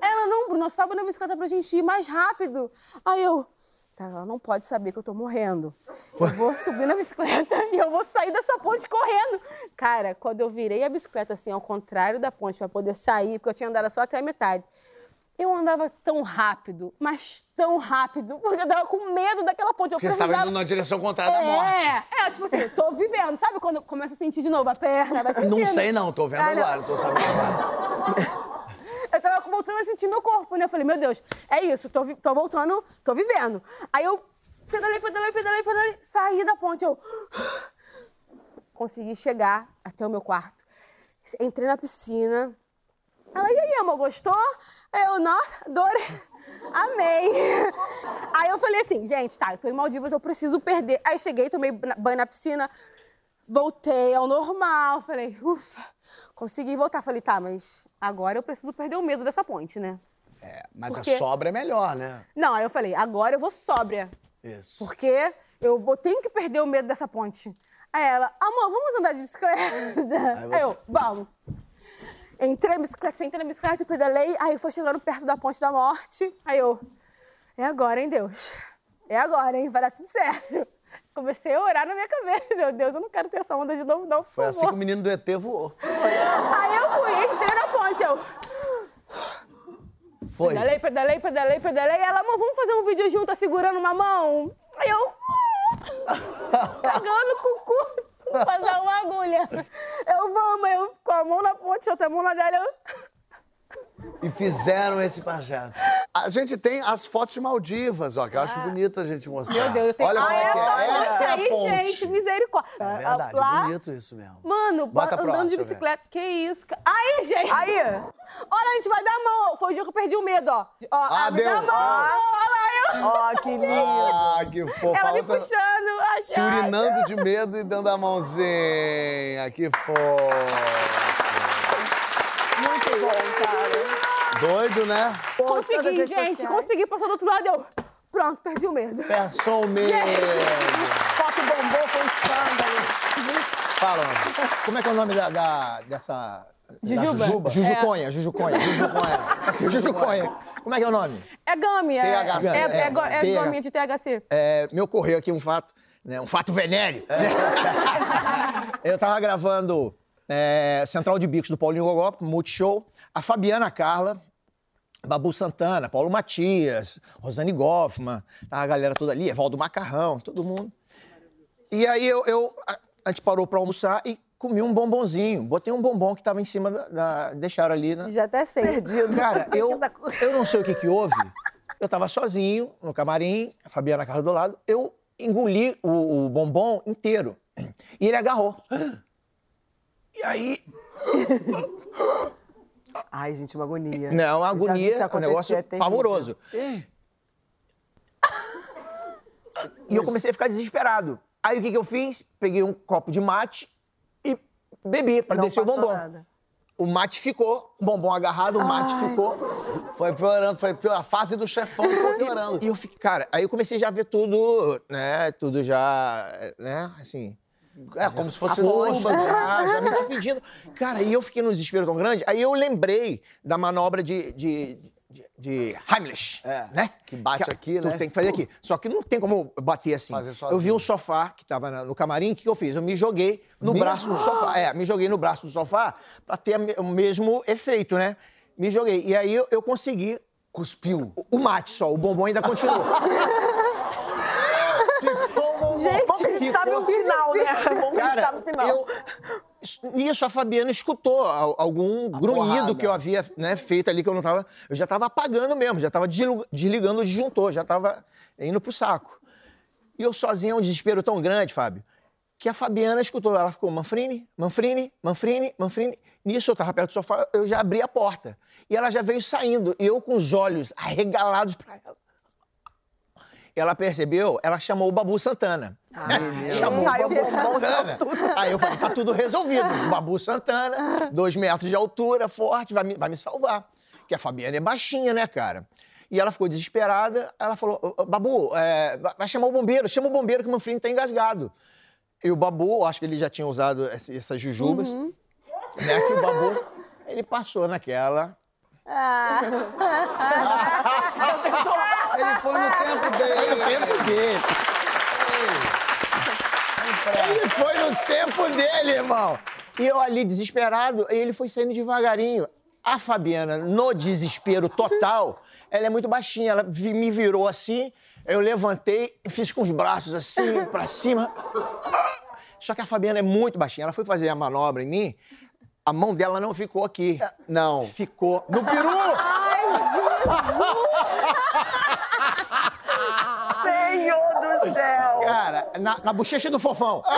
Ela, não, Bruno, sobe na bicicleta pra gente ir mais rápido. Aí eu, tá, ela não pode saber que eu tô morrendo. Eu vou subir na bicicleta e eu vou sair dessa ponte correndo. Cara, quando eu virei a bicicleta assim, ao contrário da ponte, pra poder sair, porque eu tinha andado só até a metade. Eu andava tão rápido, mas tão rápido, porque eu tava com medo daquela ponte. Eu Porque você tava precisava- indo na direção contrária da morte. é, é, tipo assim, tô vivendo. Sabe quando começa a sentir de novo a perna? Vai sentindo. Não sei não, tô vendo Ah, não. agora, tô sabendo agora. Eu tava voltando a sentir meu corpo, né? Eu falei, meu Deus, é isso, tô, tô voltando, tô vivendo. Aí eu pedalei, pedalei, pedalei, pedalei, saí da ponte, eu consegui chegar até o meu quarto. Entrei na piscina. Ela, e aí, amor, gostou? Aí Eu, nossa, adorei. Amei. Aí eu falei assim, gente, tá, eu tô em Maldivas, eu preciso perder. Aí cheguei, tomei banho na piscina, voltei ao normal. Falei, ufa, consegui voltar. Falei, tá, mas agora eu preciso perder o medo dessa ponte, né? É, mas Por a sobra é melhor, né? Não, aí eu falei, agora eu vou sóbria. Isso. Porque eu vou, tenho que perder o medo dessa ponte. Aí ela, amor, vamos andar de bicicleta? Aí Aí, você- eu, vamos. Entrei na bicicleta, sentei na bicicleta pedalei. Aí foi chegando perto da ponte da morte. Aí eu, é agora, hein, Deus? É agora, hein? Vai dar tudo certo. Comecei a orar na minha cabeça. Meu Deus, eu não quero ter essa onda de novo, não, por Foi favor. assim que o menino do ET voou. Aí eu fui, entrei na ponte, eu... Foi. Pedalei, pedalei, pedalei, pedalei. Ela, amor, vamos fazer um vídeo junto, segurando uma mão? Aí eu. Pegando o cu, fazer uma agulha. Eu vamos, eu com a mão na ponte, outra mão na dela. Eu... E fizeram esse projeto. A gente tem as fotos de Maldivas, ó, que eu acho bonito a gente mostrar. Ah. Meu Deus, eu tenho Olha como ah, é que essa é. Essa é a aí, ponte. gente, misericórdia. É verdade, Lá- bonito isso mesmo. Mano, Bota andando próxima, de bicicleta. Que isso, cara. Aí, gente. Aí, Olha, a gente vai dar a mão. Foi o dia que eu perdi o medo, ó. ó Ah, abre deu. a mão. Ah. Olha lá, eu. ó, que lindo. Ah, que fofo. Ela me puxando. ai, se ai. urinando de medo e dando a mãozinha. Que fofo. Muito bom, cara. Doido, né? Pô, Consegui, gente. sociais. Consegui passar do outro lado. Eu. Pronto, perdi o medo. Passou o medo. Foto bombou, foi um escândalo. Fala, como é que é o nome da, da- dessa... Jujuba. Jujuba? Jujuconha, Jujuconha. Jujuconha. Jujuconha. Como é que é o nome? É Gami, é, THC. é, é, go- é THC. gominha de THC. É, me ocorreu aqui um fato, né, um fato venéreo. Eu tava gravando é, Central de Bicos do Paulinho Gogó, Multishow, a Fabiana Carla, Babu Santana, Paulo Matias, Rosane Goffman, tava a galera toda ali, Evaldo Macarrão, todo mundo. E aí eu, eu- a, gente parou pra almoçar e comi um bombonzinho. Botei um bombom que tava em cima da. da- deixaram ali na, Já até sei. Perdido. Cara, eu, Tá eu não sei o que que houve. Eu tava sozinho no camarim, a Fabiana Carla do lado. Eu engoli o, o bombom inteiro. E ele agarrou. E aí, Ai, gente, uma agonia. Não, uma agonia, um negócio é terrível. pavoroso. E eu comecei a ficar desesperado. Aí o que, que eu fiz? Peguei um copo de mate e bebi para descer o bombom. nada. O mate ficou, o bombom agarrado, o mate ficou. foi piorando, foi pior. A fase do chefão foi piorando. E eu fiquei, cara, aí eu comecei já a ver tudo, né? Tudo já, né? Assim. É, como se fosse a força, luva. já, já me despedindo. Cara, e eu fiquei num desespero tão grande. Aí eu lembrei da manobra de, de, de, de Heimlich, É, né? que bate aqui, tu né? tem que fazer aqui. Só que não tem como bater assim. Fazer eu vi um sofá que tava no camarim, o que que eu fiz? Eu me joguei no Mesmo? braço do sofá. É, me joguei no braço do sofá pra ter o mesmo efeito, né? Me joguei. E aí eu, eu consegui Cuspiu. o mate só, o bombom ainda continuou. Gente, que a gente sabe o final, né? Bom que a gente Cara, sabe o final. eu... Nisso a Fabiana escutou al- algum grunhido porrada. que eu havia né, feito ali, que eu não tava. Eu já tava apagando mesmo, já tava deslu- desligando o disjuntor, já tava indo pro saco. E eu sozinho, é um desespero tão grande, Fábio, que a Fabiana escutou. Ela ficou, Manfrini, Manfrini, Manfrini, Manfrini. Nisso eu tava perto do sofá, eu já abri a porta. E ela já veio saindo, e eu com os olhos arregalados pra ela. Ela percebeu, ela chamou o Babu Santana. chamou Saiu o Babu Santana. Aí eu falei, tá tudo resolvido. Babu Santana, dois metros de altura, forte, vai me, vai me salvar. Que a Fabiana é baixinha, né, cara? E ela ficou desesperada. Ela falou, "Ô, ô, Babu, é, vai- chamar o bombeiro, chama o bombeiro que o Manfrini tá engasgado. E o Babu, acho que ele já tinha usado essas jujubas, né? Que o Babu, ele passou naquela. Ele foi no tempo dele. Foi no tempo dele. Ele foi no tempo dele, irmão. E eu ali desesperado, e ele foi saindo devagarinho. A Fabiana, no desespero total, ela é muito baixinha. Ela me virou assim, eu levantei e fiz com os braços assim, pra cima. Só que a Fabiana é muito baixinha. Ela foi fazer a manobra em mim, a mão dela não ficou aqui. Não. Ficou No peru! Senhor do céu! Cara, na, na bochecha do fofão.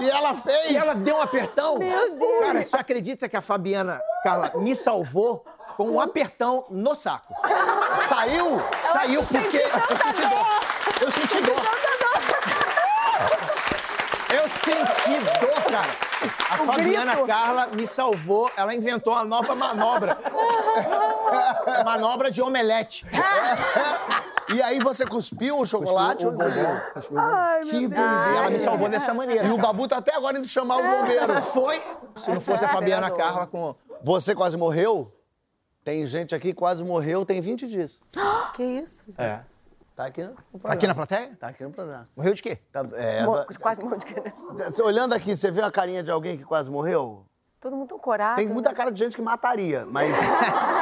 E ela fez. E ela deu um apertão. Meu Deus! Cara, você acredita que a Fabiana, Carla, me salvou com um apertão no saco? Saiu? Saiu porque eu senti dor. Eu senti dor. Eu senti dor, cara. A Fabiana grito. Carla me salvou. Ela inventou uma nova manobra. manobra de omelete. E aí você cuspiu o chocolate ou o bombom? Ai, meu Que Deus. Ela me salvou dessa maneira. E o. Babu tá até agora indo chamar o bombeiro. Foi, se não fosse a Fabiana Carla com... Você quase morreu? Tem gente aqui que quase morreu, tem 20 dias. Que isso? É. Tá aqui no Tá aqui na plateia? Tá aqui no programa. Morreu de quê? Tá- é, Mo- va- Quase monte de criança. Você Olhando aqui, você vê a carinha de alguém que quase morreu? Todo mundo tão corado. Tem muita né? cara de gente que mataria, mas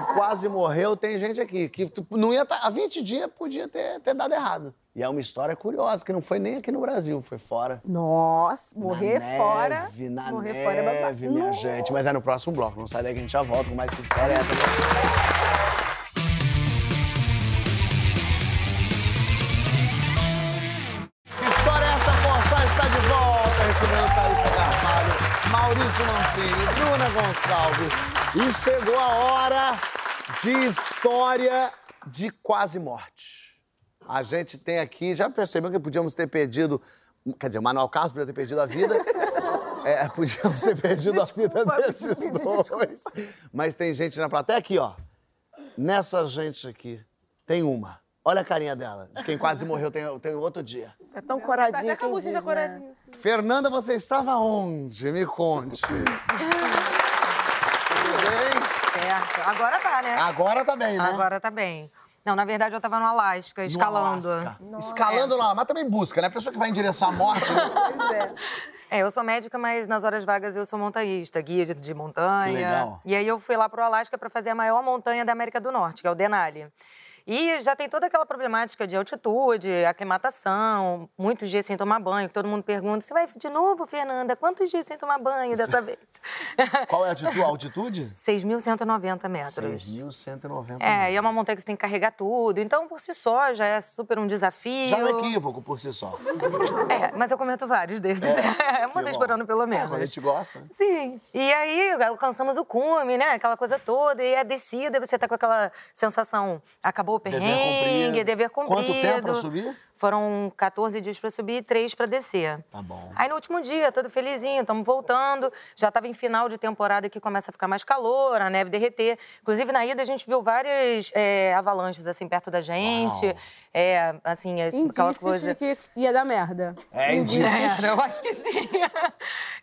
que quase morreu, tem gente aqui que não ia tá, há 20 dias podia ter, ter dado errado. E é uma história curiosa, que não foi nem aqui no Brasil, foi fora. Nossa, morrer na fora. Neve, na morrer neve, fora é babado. minha gente. Mas é no próximo bloco. Não sai daí que a gente já volta com mais que história é essa. Gonçalves. E chegou a hora de história de quase morte. A gente tem aqui, já percebeu que podíamos ter perdido, quer dizer, o Manuel Carlos podia ter perdido a vida. É, podíamos ter perdido a vida Desculpa, desses dois. Mas tem gente na plateia aqui, ó. Nessa gente aqui, tem uma. Olha a carinha dela. De quem quase morreu tem, tem outro dia. É tão coradinha até com a diz, né? coradinha. Fernanda, você estava onde? Me conte. Certo. Agora tá, né? Agora tá bem, né? Agora tá bem. Não, na verdade eu tava no Alasca, No escalando. Alasca. Escalando lá, mas também busca, né? A pessoa que vai em direção à morte. né? É, eu sou médica, mas nas horas vagas eu sou montanhista, guia de, de montanha. Que legal. E aí eu fui lá pro Alasca pra fazer a maior montanha da América do Norte, que é o Denali. E já tem toda aquela problemática de altitude, aclimatação, muitos dias sem tomar banho. Todo mundo pergunta: você vai de novo, Fernanda? Quantos dias sem tomar banho dessa vez? Qual é a altitude? A altitude? 6.190 metros. 6.190 É, e é uma montanha que você tem que carregar tudo. Então, por si só, já é super um desafio. Já é um equívoco por si só. É, mas eu comento vários desses. É, uma vez por ano, pelo É, menos. quando a gente gosta. né? Sim. E aí alcançamos o cume, né? Aquela coisa toda. E a descida, você tá com aquela sensação. Acabou Dever perrengue, cumprido. dever cumprido. Quanto tempo pra subir? Foram 14 dias pra subir e 3 pra descer. Tá bom. Aí no último dia, todo felizinho, estamos voltando. Já estava em final de temporada que começa a ficar mais calor, a neve derreter. Inclusive, na ida, a gente viu várias é, avalanches, assim, perto da gente. Uau. É, assim, é, aquela Indícios coisa... de que ia dar merda. É, indícios. É, eu acho que sim.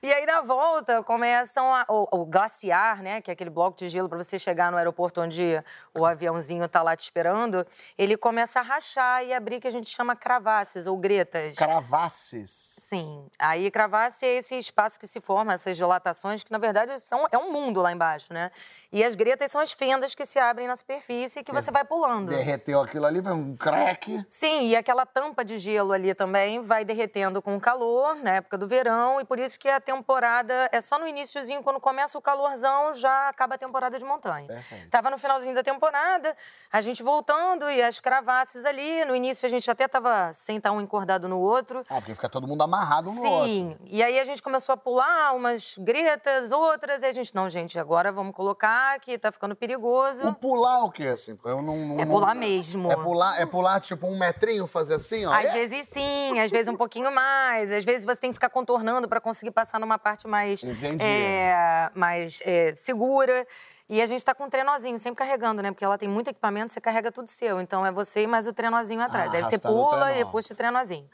E aí, na volta, começam a- o, o glaciar, né? Que é aquele bloco de gelo para você chegar no aeroporto onde o aviãozinho tá lá te esperando. Ele começa a rachar e abrir, que a gente chama cravasses ou gretas. Cravasses. Sim. Aí, cravasse é esse espaço que se forma, essas dilatações, que na verdade são, é um mundo lá embaixo, né? E as gretas são as fendas que se abrem na superfície e que você vai pulando. Derreteu aquilo ali, vai um crack. Sim, e aquela tampa de gelo ali também vai derretendo com o calor, na época do verão, e por isso que a temporada é só no iníciozinho, quando começa o calorzão, já acaba a temporada de montanha. Perfeito. Tava no finalzinho da temporada, a gente voltando e as cravasses ali, no início a gente até tava sem estar um encordado no outro. Ah, porque fica todo mundo amarrado um no outro. Sim, e aí a gente começou a pular umas gretas, outras, e a gente, não, gente, agora vamos colocar que tá ficando perigoso. O pular é o quê, assim? Eu não, não- É não- pular mesmo. É pular, é pular tipo um metrinho, fazer assim, ó. Às É? vezes sim, às vezes um pouquinho mais. Às vezes você tem que ficar contornando para conseguir passar numa parte mais, Entendi. é, mais é, segura. E a gente tá com um trenozinho, sempre carregando, né? Porque ela tem muito equipamento, você carrega tudo seu. Então é você e mais o trenozinho atrás. Ah, aí você pula e puxa o trenozinho.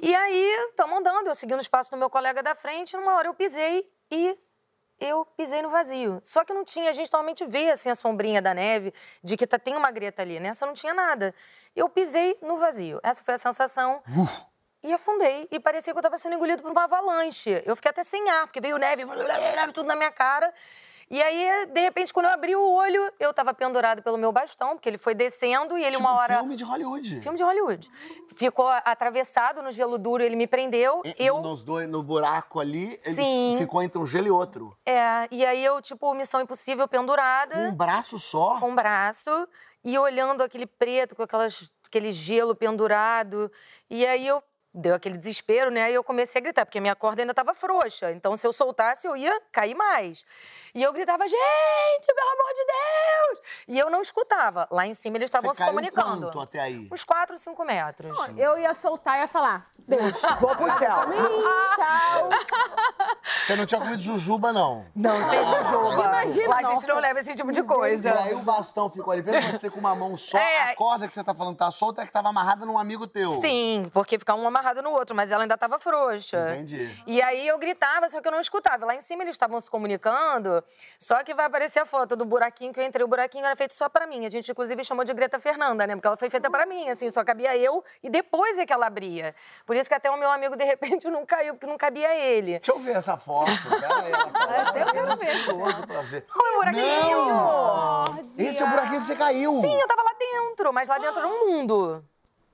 E aí, estamos andando, eu seguindo o espaço do meu colega da frente, numa hora eu pisei e eu pisei no vazio. Só que não tinha, a gente normalmente vê assim a sombrinha da neve, de que tá, tem uma greta ali. Nessa não tinha nada. Eu pisei no vazio. Essa foi a sensação. E afundei. E parecia que eu tava sendo engolido por uma avalanche. Eu fiquei até sem ar, porque veio neve, tudo na minha cara. E aí, de repente, quando eu abri o olho, eu tava pendurado pelo meu bastão, porque ele foi descendo e ele Tipo uma hora. filme de Hollywood. Filme de Hollywood. Ficou atravessado no gelo duro, ele me prendeu. E- eu. Nos dois, no buraco ali, ele Sim. ficou entre um gelo e outro. É, e aí eu, tipo, missão impossível pendurada. Com um braço só. com o braço e olhando aquele preto com aquelas, aquele gelo pendurado. E aí eu deu aquele desespero, né? Aí eu comecei a gritar, porque a minha corda ainda estava frouxa. Então, se eu soltasse, eu ia cair mais. E eu gritava, gente, pelo amor de Deus! E eu não escutava. Lá em cima eles estavam se comunicando. quanto até aí? Uns 4, 5 metros. Eu ia soltar e ia falar, Deus, Vou pro céu. tchau. Você não tinha comido jujuba, não? Não, sem jujuba. Imagina, a gente não leva esse tipo de E coisa. aí o bastão ficou ali, mesmo você com uma mão só, É. a corda que você tá falando tá solta é que tava amarrada num amigo teu. Sim, porque ficava um amarrado no outro, mas ela ainda estava frouxa. Entendi. E aí eu gritava, só que eu não escutava. Lá em cima eles estavam se comunicando, só que vai aparecer a foto do buraquinho que eu entrei. O buraquinho era feito só pra mim. A gente, inclusive, chamou de Greta Fernanda, né? Porque ela foi feita pra mim, assim, só cabia eu e depois é que ela abria. Por isso que até o meu amigo, de repente, não caiu, porque não cabia ele. Deixa eu ver essa foto. Pera aí, ela falou. Até eu quero ver. Curioso pra ver. Olha o buraquinho! Esse é o buraquinho que você caiu. Sim, eu tava lá dentro, mas lá dentro era um mundo.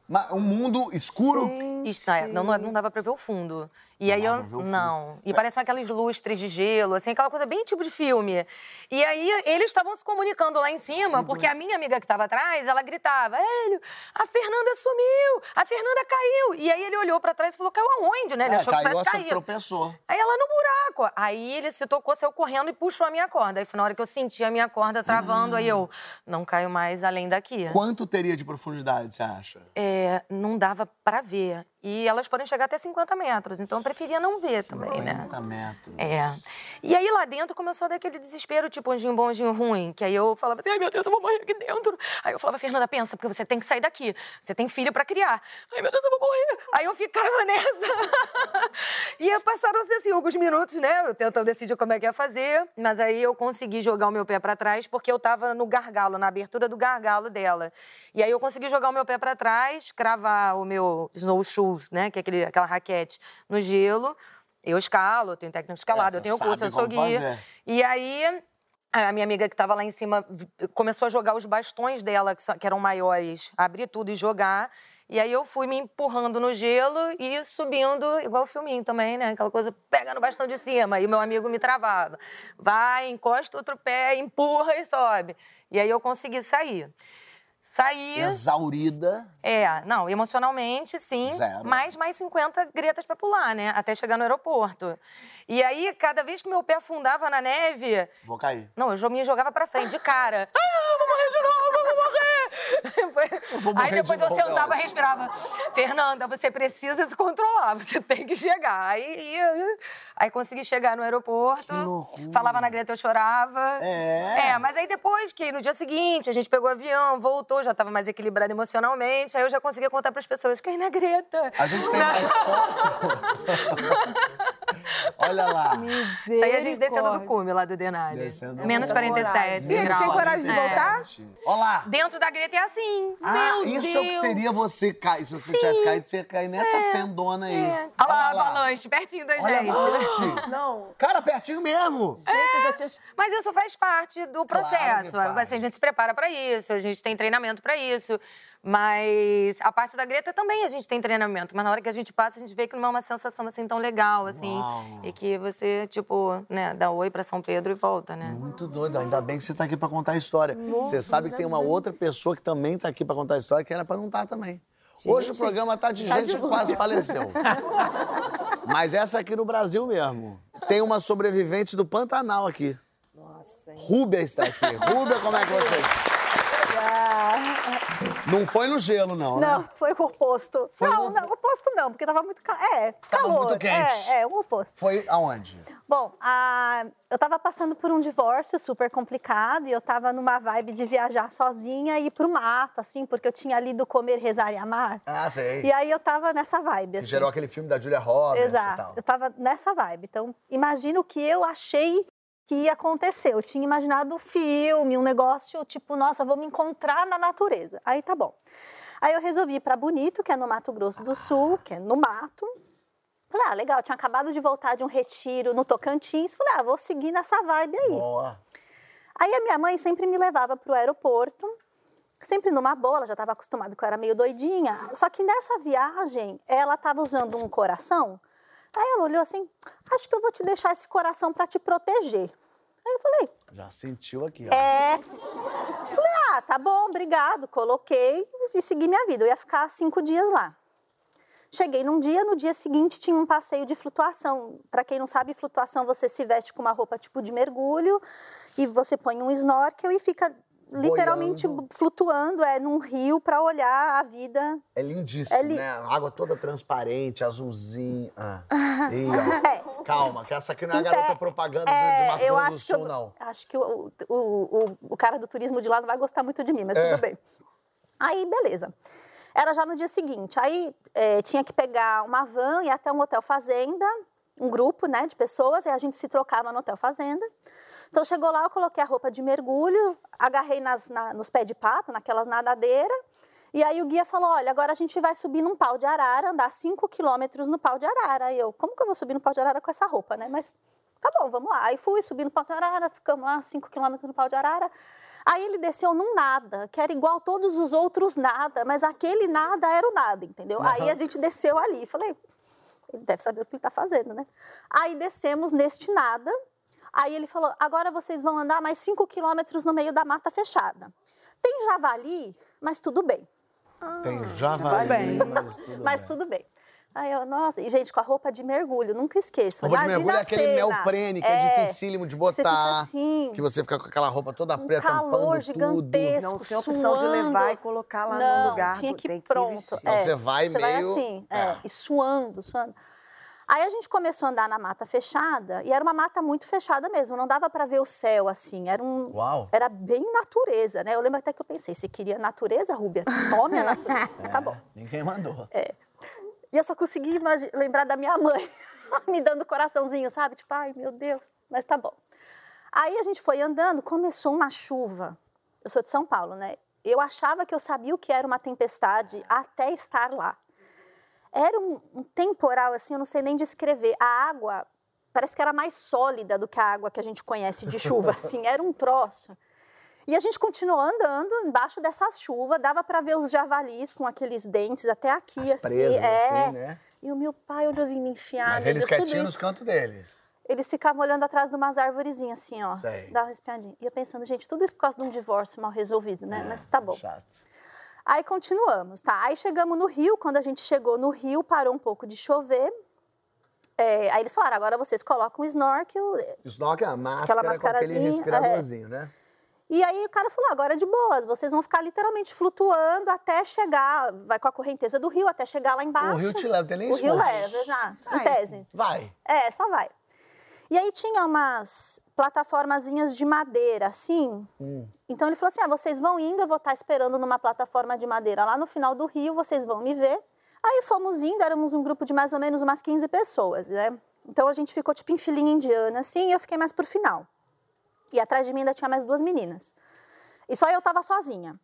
Ma- Um mundo escuro. Isso, é, não, não, não dava pra ver o fundo. E aí eu. Não. E pareciam aqueles lustres de gelo, assim, aquela coisa bem tipo de filme. E aí eles estavam se comunicando lá em cima, porque a minha amiga que estava atrás, ela gritava: Hélio, a Fernanda sumiu! A Fernanda caiu! E aí ele olhou pra trás e falou: caiu aonde, né? Ele É, achou que caiu, tivesse você caído. tropeçou. Aí ela no buraco. Aí ele se tocou, saiu correndo e puxou a minha corda. Aí foi na hora que eu senti a minha corda travando, aí eu não caio mais além daqui. Quanto teria de profundidade, você acha? É, não dava pra ver. E elas podem chegar até 50 metros, então eu preferia não ver também, né? 50 metros. É. E aí lá dentro começou a dar aquele desespero, tipo, anjinho bom, anjinho ruim. Que aí eu falava assim, ai meu Deus, eu vou morrer aqui dentro. Aí eu falava, Fernanda, pensa, porque você tem que sair daqui. Você tem filho pra criar. Ai meu Deus, eu vou morrer. Aí eu ficava nessa. e passaram-se assim alguns minutos, né? Eu tentando decidir como é que ia fazer. Mas aí eu consegui jogar o meu pé pra trás, porque eu tava no gargalo, na abertura do gargalo dela. E aí eu consegui jogar o meu pé pra trás, cravar o meu snowshoes, né? Que é aquele, aquela raquete no gelo. Eu escalo, eu tenho técnica de escalada, É, eu tenho curso, eu sou guia. fazer. E aí A minha amiga que estava lá em cima começou a jogar os bastões dela, que eram maiores, abrir tudo e jogar. E aí eu fui me empurrando no gelo e subindo, igual o filminho também, né? Aquela coisa, pega no bastão de cima. E o meu amigo me travava. Vai, encosta outro pé, empurra e sobe. E aí eu consegui sair. Saí. Exaurida. É, não, emocionalmente, sim. Zero. Mais mais 50 gretas pra pular, né? Até chegar no aeroporto. E aí, cada vez que meu pé afundava na neve, Vou cair. não, eu me jogava pra frente, de cara. Ah, eu vou morrer de novo, eu vou morrer! Foi- vou morrer Aí depois de eu sentava, ótimo. respirava. Fernanda, você precisa se controlar, você tem que chegar. Aí, aí consegui chegar no aeroporto. Falava na Greta, eu chorava. É? É, mas aí depois que no dia seguinte a gente pegou o avião, voltou, já tava mais equilibrada emocionalmente, aí eu já conseguia contar pras pessoas, caí na Greta. A gente tem mais foto. Olha lá. Isso aí a gente descendo do cume lá do Denali. Descendo Menos do 47 E ele graus. tinha coragem de É. voltar? Olha lá. Dentro da Greta é assim. Ah, Meu isso é o que Deus. teria você cair. Se você tivesse caído, você ia cair nessa fendona aí. É. Olha lá, a avalanche, pertinho da Olha gente. avalanche. Não. Cara, pertinho mesmo. Gente, eu já tinha... Mas isso faz parte do processo. faz. Assim, a gente se prepara pra isso, a gente tem treinamento pra isso. Mas a parte da Greta também a gente tem treinamento. Mas na hora que a gente passa, a gente vê que não é uma sensação assim tão legal, assim. Uau. E que você, tipo, né, dá oi pra São Pedro e volta, né? Muito doido. Ainda bem que você tá aqui pra contar a história. você sabe que tem uma outra pessoa que também tá aqui pra contar a história que era pra não estar também. Hoje o programa tá de gente que quase faleceu. Mas essa aqui no Brasil mesmo. Tem uma sobrevivente do Pantanal aqui. Nossa, hein? Rúbia está aqui. Rúbia, como é que você está? Não foi no gelo, não, né? Não, foi o oposto. Foi não, o- não, o oposto não, porque tava muito calor. É, calor. muito quente. É, é, o oposto. Foi aonde? Bom, a- eu tava passando por um divórcio super complicado e eu tava numa vibe de viajar sozinha e ir pro mato, assim, porque eu tinha lido Comer, Rezar e Amar. Ah, sei. E aí eu tava nessa vibe, Que assim. gerou aquele filme da Julia Roberts e Exato. tal. Eu tava nessa vibe. Então, imagina o que eu achei que ia acontecer. Eu tinha imaginado um filme, um negócio tipo, nossa, vou me encontrar na natureza. Aí tá bom. Aí eu resolvi ir pra Bonito, que é no Mato Grosso do Sul, que é no mato. Falei, ah, legal, eu tinha acabado de voltar de um retiro no Tocantins. Falei, ah, vou seguir nessa vibe aí. Boa. Aí a minha mãe sempre me levava pro aeroporto, sempre numa boa, ela já estava acostumada que eu era meio doidinha. Só que nessa viagem, ela estava usando um coração. Aí ela olhou assim: acho que eu vou te deixar esse coração para te proteger. Aí eu falei: Já sentiu aqui, ó. é. Falei: ah, tá bom, obrigado. Coloquei e segui minha vida. Eu ia ficar cinco dias lá. Cheguei num dia, no dia seguinte tinha um passeio de flutuação. Para quem não sabe, flutuação você se veste com uma roupa tipo de mergulho e você põe um snorkel e fica literalmente Boiando. flutuando é num rio para olhar a vida. É lindíssimo, É li- né? A água toda transparente, azulzinho. Ah. Ó. Calma, que essa aqui não é a Então, garota propaganda do- de é, Mato eu Grosso do acho que Sul, eu- não. Acho que o, o, o, o cara do turismo de lá não vai gostar muito de mim, mas É. tudo bem. Aí, beleza. Era já no dia seguinte. Aí eh, tinha que pegar uma van e até um hotel fazenda, um grupo né, de pessoas, e a gente se trocava no hotel fazenda. Então chegou lá, eu coloquei a roupa de mergulho, agarrei nas, na- nos pés de pato, naquelas nadadeiras. E aí o guia falou: olha, agora a gente vai subir num pau de arara, andar 5 quilômetros no pau de arara. Aí eu, como que eu vou subir no pau de arara com essa roupa, né? Mas tá bom, vamos lá. Aí fui, subi no pau de arara, ficamos lá 5 quilômetros no pau de arara. Aí ele desceu num nada, que era igual todos os outros nada, mas aquele nada era o nada, entendeu? Aí a gente desceu ali. Falei, ele deve saber o que ele está fazendo, né? Aí descemos neste nada. Aí ele falou: agora vocês vão andar mais 5 quilômetros no meio da mata fechada. Tem javali, mas tudo bem. Tem javali. bem. mas tudo mas bem. tudo bem. Aí eu, nossa, e gente, com a roupa de mergulho, nunca esqueço. Roupa de mergulho é aquele neoprene que é, dificílimo de Você botar. assim, Que você fica com aquela roupa toda um preta, calor gigantesco. Não tem opção de levar suando. e colocar lá Não, no lugar. tinha que ir que pronto. Não, é. você vai você meio- Vai assim, é, é. e suando, suando. Aí a gente começou a andar na mata fechada, e era uma mata muito fechada mesmo, não dava para ver o céu assim, era um... Uau. Era bem natureza, né? Eu lembro até que eu pensei, você queria natureza, Rúbia? Tome a natureza. Mas tá bom. Ninguém mandou. E eu só consegui lembrar da minha mãe me dando coraçãozinho, sabe? Tipo, ai, meu Deus, mas tá bom. Aí a gente foi andando, começou uma chuva. Eu sou de São Paulo, né? Eu achava que eu sabia o que era uma tempestade até estar lá. Era um, um temporal, assim, eu não sei nem descrever. A água parece que era mais sólida do que a água que a gente conhece de chuva, assim, era um troço. E a gente continuou andando embaixo dessa chuva, dava para ver os javalis com aqueles dentes até aqui, As assim. presas, é. assim, né? E o meu pai, onde eu vim me enfiar? Mas eles quietinhos nos cantos deles. Eles ficavam olhando atrás de umas arvorezinhas, assim, ó. Sei. Dava uma espiadinha. E eu pensando, gente, tudo isso por causa de um divórcio mal resolvido, né? Mas tá bom. Chato. Aí continuamos, tá? Aí chegamos no Rio, quando a gente chegou no Rio, parou um pouco de chover. É, aí eles falaram, agora vocês colocam um snorkel. Snorkel é a máscara Aquela com aquele mascarazinha, respiradorzinho, né? E aí o cara falou, agora é de boas, vocês vão ficar literalmente flutuando até chegar, vai com a correnteza do rio até chegar lá embaixo. O rio te leva, tem nem O rio esforço. leva, exato, em tese. Vai. É, só vai. E aí tinha umas plataformazinhas de madeira, assim. Então ele falou assim: ah, vocês vão indo, eu vou estar esperando numa plataforma de madeira lá no final do rio, vocês vão me ver. Aí fomos indo, éramos um grupo de mais ou menos umas 15 pessoas, né? Então a gente ficou tipo em filinha indiana, assim, e eu fiquei mais pro final. E atrás de mim ainda tinha mais duas meninas. E só eu tava sozinha.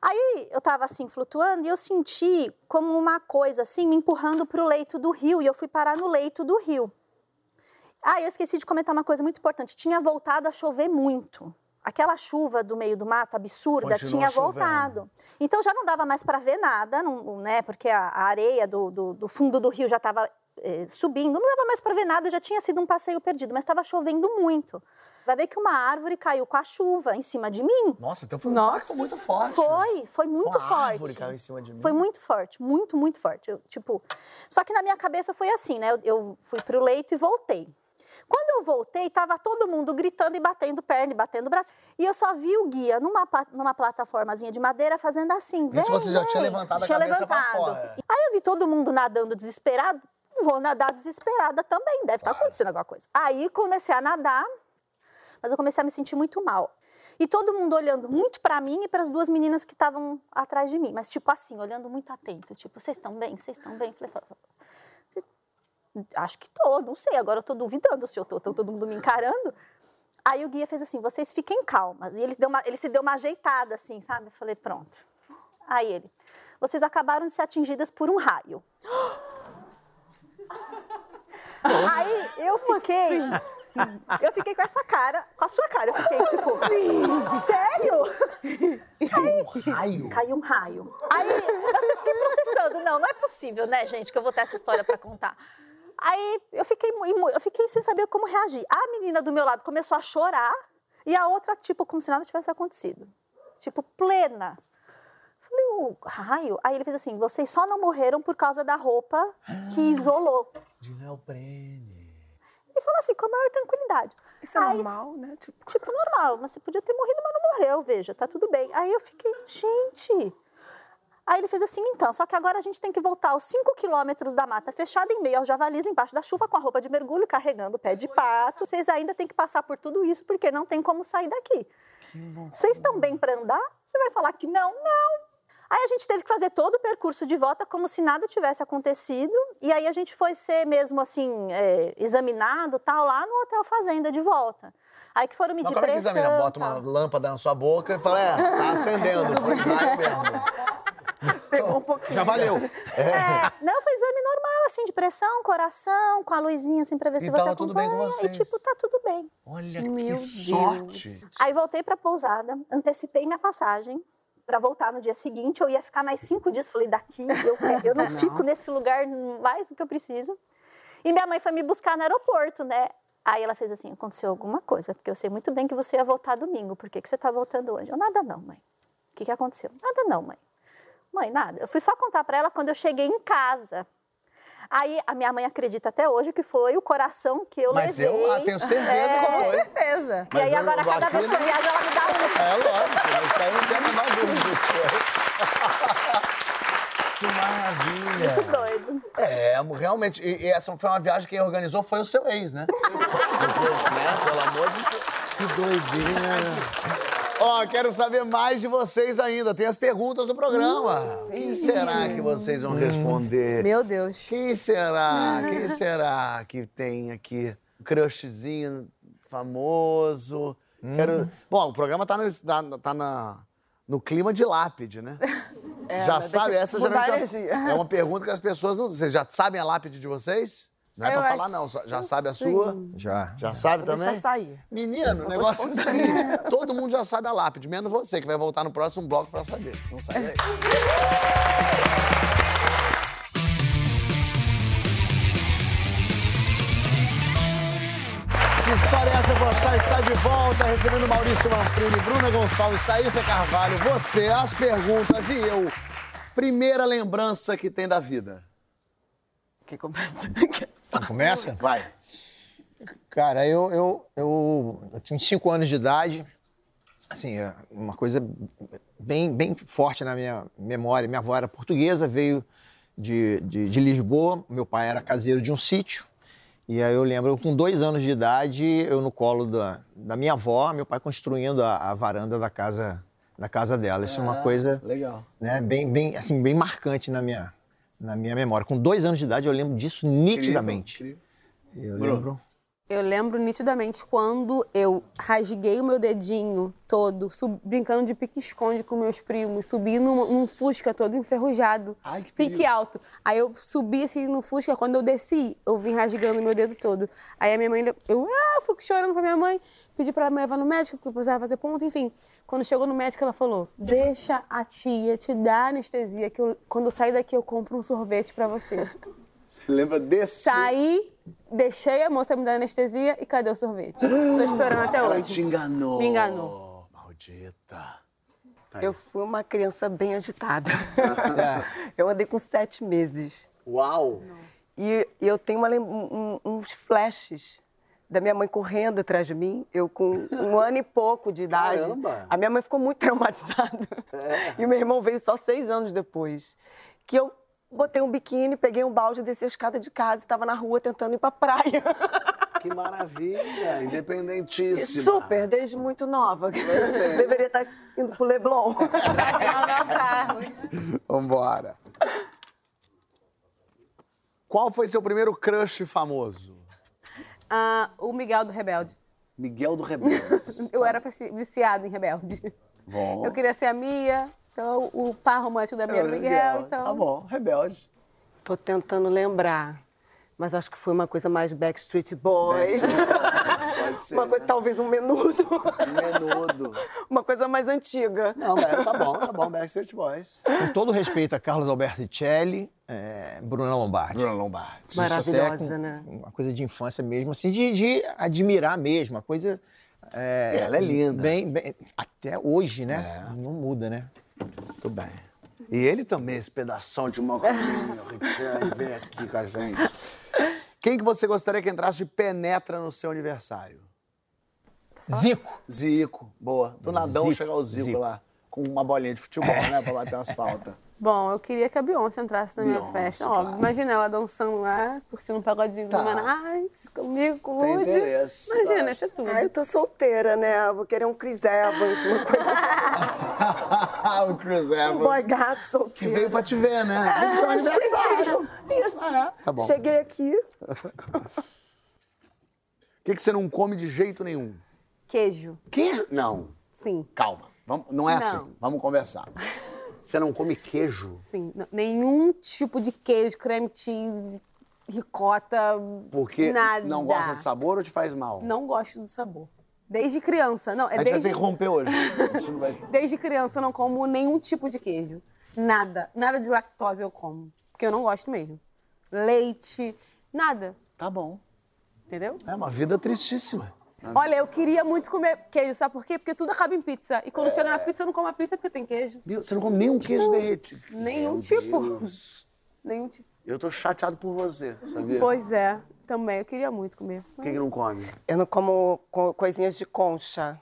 Aí eu tava assim flutuando e eu senti como uma coisa assim me empurrando pro leito do rio e eu fui parar no leito do rio. Ah, eu esqueci de comentar uma coisa muito importante. Tinha voltado a chover muito. Aquela chuva do meio do mato absurda Continuou tinha chovendo. voltado. Então já não dava mais para ver nada, não- né? Porque a, a areia do, do- do fundo do rio já estava subindo, não dava mais para ver nada, já tinha sido um passeio perdido, mas estava chovendo muito. Vai ver que uma árvore caiu com a chuva em cima de mim. Nossa, então foi um Nossa. muito forte. Foi, foi muito Uma forte. árvore caiu em cima de mim. Foi muito forte, muito, muito forte. Eu, tipo, só que na minha cabeça foi assim, né? Eu, eu fui pro leito e voltei. Quando eu voltei, tava todo mundo gritando e batendo perna e batendo braço. E eu só vi o guia numa, numa plataformazinha de madeira fazendo assim. Isso vem, você já tinha vem. levantado a Tinha cabeça levantado. fora. Aí eu vi todo mundo nadando desesperado. Vou nadar desesperada também, deve estar acontecendo alguma coisa. Aí comecei a nadar, mas eu comecei a me sentir muito mal. E todo mundo olhando muito pra mim e para as duas meninas que estavam atrás de mim, mas tipo assim, olhando muito atento, tipo, vocês estão bem? Vocês estão bem? Falei, acho que tô, não sei, agora eu tô duvidando se eu tô, tô todo mundo me encarando. Aí o guia fez assim, vocês fiquem calmas. E ele, deu uma, ele se deu uma ajeitada assim, sabe? Eu falei, pronto. Aí ele, vocês acabaram de ser atingidas por um raio. Aí eu fiquei. Eu fiquei com essa cara, com a sua cara. Eu fiquei tipo, sério? Um raio. Caiu um raio. Aí eu fiquei processando. Não, não é possível, né, gente, que eu vou ter essa história pra contar. Aí eu fiquei, eu fiquei sem saber como reagir. A menina do meu lado começou a chorar e a outra, tipo, como se nada tivesse acontecido. Tipo, plena. Falei, o raio? Aí ele fez assim: vocês só não morreram por causa da roupa que isolou. De neoprene. Ele falou assim, com a maior tranquilidade. Isso é Aí- normal, né? Tipo, Tipo, normal, mas você podia ter morrido, mas não morreu, veja, tá tudo bem. Aí eu fiquei, gente. Aí ele fez assim, então, só que agora a gente tem que voltar aos 5 quilômetros da mata fechada, em meio aos javalis, embaixo da chuva, com a roupa de mergulho, carregando o pé de pato. Vocês ainda têm que passar por tudo isso, porque não tem como sair daqui. Vocês estão bem para andar? Você vai falar que não? Não. Aí a gente teve que fazer todo o percurso de volta como se nada tivesse acontecido. E aí a gente foi ser mesmo assim, é, examinado tal, lá no Hotel Fazenda de volta. Aí que foram Mas medir como é que pressão. examina? Bota uma lâmpada na sua boca e fala, é, tá acendendo. Foi mesmo. pegou um pouquinho. Já valeu. É, não, foi exame normal, assim, de pressão, coração, com a luzinha, assim, pra ver E se tava você tudo bem com acompanha. E, vocês? tipo, tá tudo bem. Olha Meu que Deus. sorte. Aí voltei pra pousada, antecipei minha passagem pra voltar no dia seguinte. Eu ia ficar mais cinco dias. Falei, daqui eu, eu não, fico nesse lugar mais do que eu preciso. E minha mãe foi me buscar no aeroporto, né? Aí ela fez assim, aconteceu alguma coisa, porque eu sei muito bem que você ia voltar domingo. Por que, que você tá voltando hoje? Eu, nada não, mãe. O que, que aconteceu? Nada não, mãe. Mãe, nada. Eu fui só contar pra ela quando eu cheguei em casa. Aí a minha mãe acredita até hoje que foi o coração que eu Mas levei. eu ah, tenho certeza É. Com certeza. E aí Mas agora, cada vez que eu viajo, ela me dá um. É lógico, isso aí não tem a menor dúvida. Que maravilha. Muito doido. É, realmente. E, e essa foi uma viagem que quem organizou foi o seu ex, né? Porque, né? Pelo amor de Deus. Que doideira. Ó, quero saber mais de vocês ainda. Tem as perguntas do programa. Quem será que vocês vão responder? Meu Deus. Quem será? Quem será que tem aqui? Um crushzinho famoso. Quero... Bom, o programa tá, no, tá, tá na, no clima de lápide, né? já né? Tem sabe, essa geralmente é é uma pergunta que as pessoas não. Vocês já sabem a lápide de vocês? Não é Eu pra falar, não. Já sabe a sim. sua? Já. Já sabe Deixa também? sair. Menino, o negócio é o seguinte: todo mundo já sabe a lápide, menos você, que vai voltar no próximo bloco pra saber. Não sai daí. Que história é essa, Bochá? Está de volta, recebendo Maurício Martini, Bruna Gonçalves, Thaísa Carvalho, você, as perguntas e eu. Primeira lembrança que tem da vida. Que começa. Começa? Vai. Cara, eu, eu, eu, eu tinha uns 5 anos de idade. Assim, é uma coisa bem, bem forte na minha memória. Minha avó era portuguesa, veio de, de, de Lisboa. Meu pai era caseiro de um sítio. E aí eu lembro, com dois anos de idade, eu no colo da, da minha avó, meu pai construindo a, a varanda da casa, da casa dela. Isso é uma coisa Legal. né, bem, bem, assim, bem marcante na minha, na minha memória. Com dois anos de idade, eu lembro disso nitidamente. Incrível. Eu Bruno. lembro. Eu lembro nitidamente quando eu rasguei o meu dedinho todo, sub- brincando de pique-esconde com meus primos, subi num, num Fusca todo enferrujado. Ai, que pique perigo. alto. Aí eu subi assim no Fusca, quando eu desci, eu vim rasgando meu dedo todo. Aí a minha mãe, eu ah, fui chorando pra minha mãe, pedi pra ela me levar no médico, porque eu precisava fazer ponto, enfim. Quando chegou no médico, ela falou: Deixa a tia te dar anestesia, que eu- quando eu sair daqui eu compro um sorvete pra você. Você lembra desse? Saí, deixei a moça me dar anestesia e cadê o sorvete? Tô esperando até Ela hoje. te enganou. Me enganou. Maldita. Eu fui uma criança bem agitada. É. Eu andei com sete meses. Uau. E, e eu tenho uma um- uns flashes da minha mãe correndo atrás de mim, eu com um ano e pouco de idade. Caramba! A minha mãe ficou muito traumatizada. E o meu irmão veio só seis anos depois. Que eu botei um biquíni, peguei um balde, desci a escada de casa e estava na rua tentando ir pra praia. Que maravilha. Independentíssima. Super, desde muito nova. Deveria estar indo pro Leblon. Vambora. Qual foi seu primeiro crush famoso? Ah, o Miguel do Rebelde. Miguel do Rebeldes. Eu era vici- viciada em Rebelde. Bom. Eu queria ser a Mia, então o par romântico da Mia era o Miguel, então... Tá bom, Rebelde. Tô tentando lembrar. Mas acho que foi uma coisa mais Backstreet Boys. Pode ser. uma coisa, né? talvez um menudo. Menudo. uma coisa mais antiga. Não, mas tá bom, tá bom. Backstreet Boys. Com todo respeito a Carlos Alberto Celli, é, Bruna Lombardi. Bruno Lombardi. Maravilhosa, com- né? Uma coisa de infância mesmo, assim, de, de admirar mesmo, uma coisa... é, Ela é linda. Bem, bem- até hoje, né? É. Não muda, né? Muito bem. E ele também, esse pedação de mão caminho, Richard, vem aqui com a gente. Quem que você gostaria que entrasse de penetra no seu aniversário? Zico. Zico, boa. Do nadão Zico, chegar o Zico, Zico. lá, com uma bolinha de futebol, né? Pra bater umas faltas. Bom, eu queria que a Beyoncé entrasse na minha Beyoncé, festa. claro. Óbvio, imagina ela dançando lá, curtindo um pagodinho Tá. do Manais, comigo, com o Imagina, gosto. isso é tudo. Ah, eu tô solteira, né? Eu vou querer um Chris Evans, uma coisa assim. o Chris Um Evans. boy gato Que solteiro. veio pra te ver, né? Ah, pro seu aniversário. Isso. Tá bom. Cheguei aqui. O que, que você não come de jeito nenhum? Queijo, Queijo? Não. sim. Calma. Vamos- não é Não. assim. Vamos conversar. Você não come queijo? Sim, n- nenhum tipo de queijo, creme cheese, ricota, Porque nada. não gosta de sabor ou te faz mal? Não gosto do sabor. Desde criança, não, A é gente vai desde, ter que romper hoje. A gente não vai... desde criança eu não como nenhum tipo de queijo. Nada, nada de lactose eu como, porque eu não gosto mesmo. Leite, nada, Tá bom. entendeu? É uma vida tristíssima. Olha, eu queria muito comer queijo, sabe por quê? Porque tudo acaba em pizza. E quando É. chega na pizza, eu não como a pizza porque tem queijo. Você não come nenhum queijo derretido. Nenhum Meu tipo. Deus. Nenhum tipo. Eu tô chateado por você, sabia? Pois é, também. Eu queria muito comer. Por que, que não come? Eu não como co- coisinhas de concha.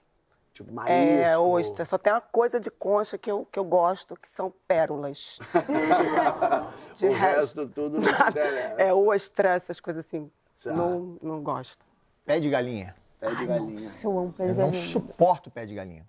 Tipo, marisco. É, ostra. Só tem uma coisa de concha que eu, que eu gosto, que são pérolas. De o resto, resto tudo não te interessa. É ostra, essas coisas assim. Tá. Não, não gosto. Pé de galinha. Pé de galinha. Nossa, eu amo pé de Eu não galinha. suporto pé de galinha.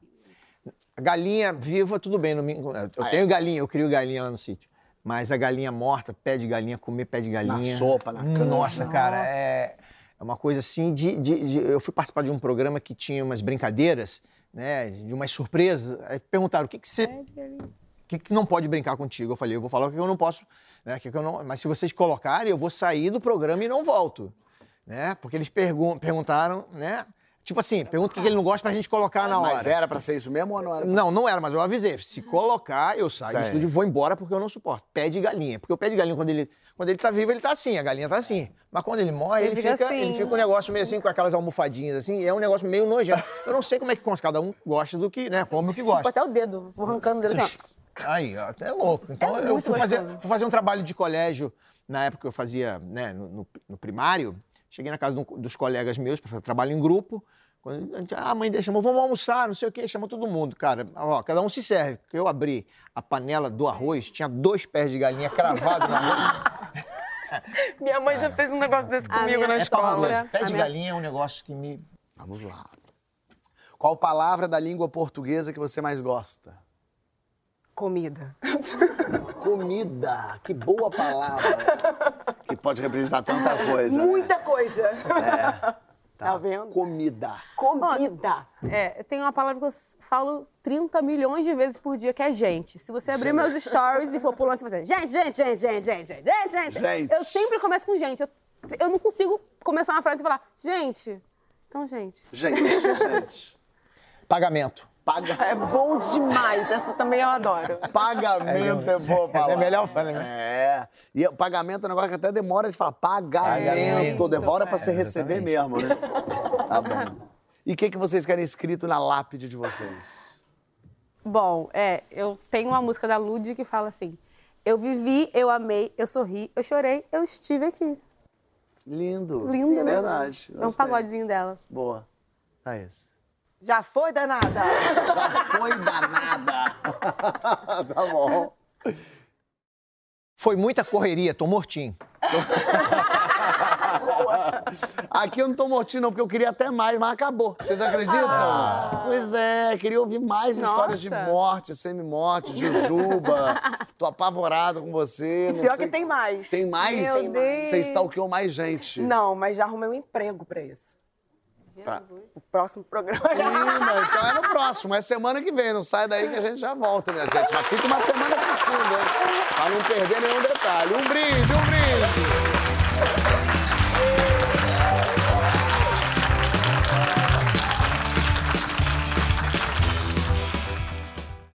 Galinha viva, tudo bem. não me- Eu Ah, tenho é? galinha, eu crio galinha lá no sítio. Mas a galinha morta, pé de galinha, comer pé de galinha. sopa, na canja. Nossa, cara, é, é uma coisa assim de, de- de- Eu fui participar de um programa que tinha umas brincadeiras, né? De umas surpresas. Aí perguntaram: o que, que você que, que não pode brincar contigo? Eu falei, eu vou falar o que eu não posso, né? o Que que eu não, mas se vocês colocarem, eu vou sair do programa e não volto. Né? Porque eles pergun perguntaram, né? Tipo assim, pergunta o que ele não gosta pra gente colocar na hora. Mas era pra ser isso mesmo ou não era? pra- Não, não era, mas eu avisei. Se colocar, eu saio do Certo. estúdio e vou embora porque eu não suporto. Pé de galinha. Porque o pé de galinha, quando ele, quando ele tá vivo, ele tá assim, a galinha tá assim. Mas quando ele morre, ele, Ele fica, fica assim. ele fica um negócio meio assim, com aquelas almofadinhas assim, e é um negócio meio nojento. Eu não sei como é que cada um gosta do que, né? Come o que gosta. até o dedo, vou arrancando o dedo assim, ó. Aí, até louco. Então É eu fui fazer, fui fazer um trabalho de colégio, na época que eu fazia né, no, no- no primário. Cheguei na casa um- dos colegas meus para fazer trabalho em grupo. Quando, a gente- ah, a mãe dele chamou, vamos almoçar, não sei o quê, chamou todo mundo. Cara, ó, cada um se serve. Eu abri a panela do arroz, tinha dois pés de galinha cravados no arroz. Minha mãe já fez um negócio desse comigo na É escola. pavoroso. Pé A de minha- galinha é um negócio que me. Vamos lá. Qual palavra da língua portuguesa que você mais gosta? Comida. Comida. Que boa palavra. que pode representar tanta coisa. né? Muita coisa. Tá vendo? Comida. Comida. É, tem uma palavra que eu falo 30 milhões de vezes por dia, que é gente. Se você abrir meus stories e for pulando assim, você... Gente, gente, gente, gente, gente, gente, gente, gente. Gente. Eu sempre começo com gente. Eu, eu não consigo começar uma frase e falar, gente. Então, gente. Gente, gente. Pagamento. Paga... É bom demais. Essa também eu adoro. Pagamento é, boa palavra. É melhor falar, né? É. E o pagamento é um negócio que até demora de falar. Pagamento. Pagamento. Demora pra você É, receber mesmo, né? Tá bom. E o que, que vocês querem escrito na lápide de vocês? Bom, é, eu tenho uma música da Lud que fala assim: Eu vivi, eu amei, eu sorri, eu chorei, eu estive aqui. Lindo. Lindo, né? Verdade. É um pagodinho dela. Boa. É isso. Já foi danada? Já foi danada. tá bom. Foi muita correria, tô mortinho. Aqui eu não tô mortinho, não, porque eu queria até mais, mas acabou. Vocês acreditam? Pois é, queria ouvir mais histórias de Nossa. morte, semi-morte, jujuba. Tô apavorado com você. Não Pior sei- que tem mais. Tem mais? Meu Tem mais. Deus. Você stalkeou mais gente. Não, mas já arrumei um emprego pra isso. Tá. O próximo programa. Menina, então é no próximo, é semana que vem. Não sai daí que a gente já volta, minha gente. Já fica uma semana assistindo, hein? Pra não perder nenhum detalhe. Um brinde, um brinde.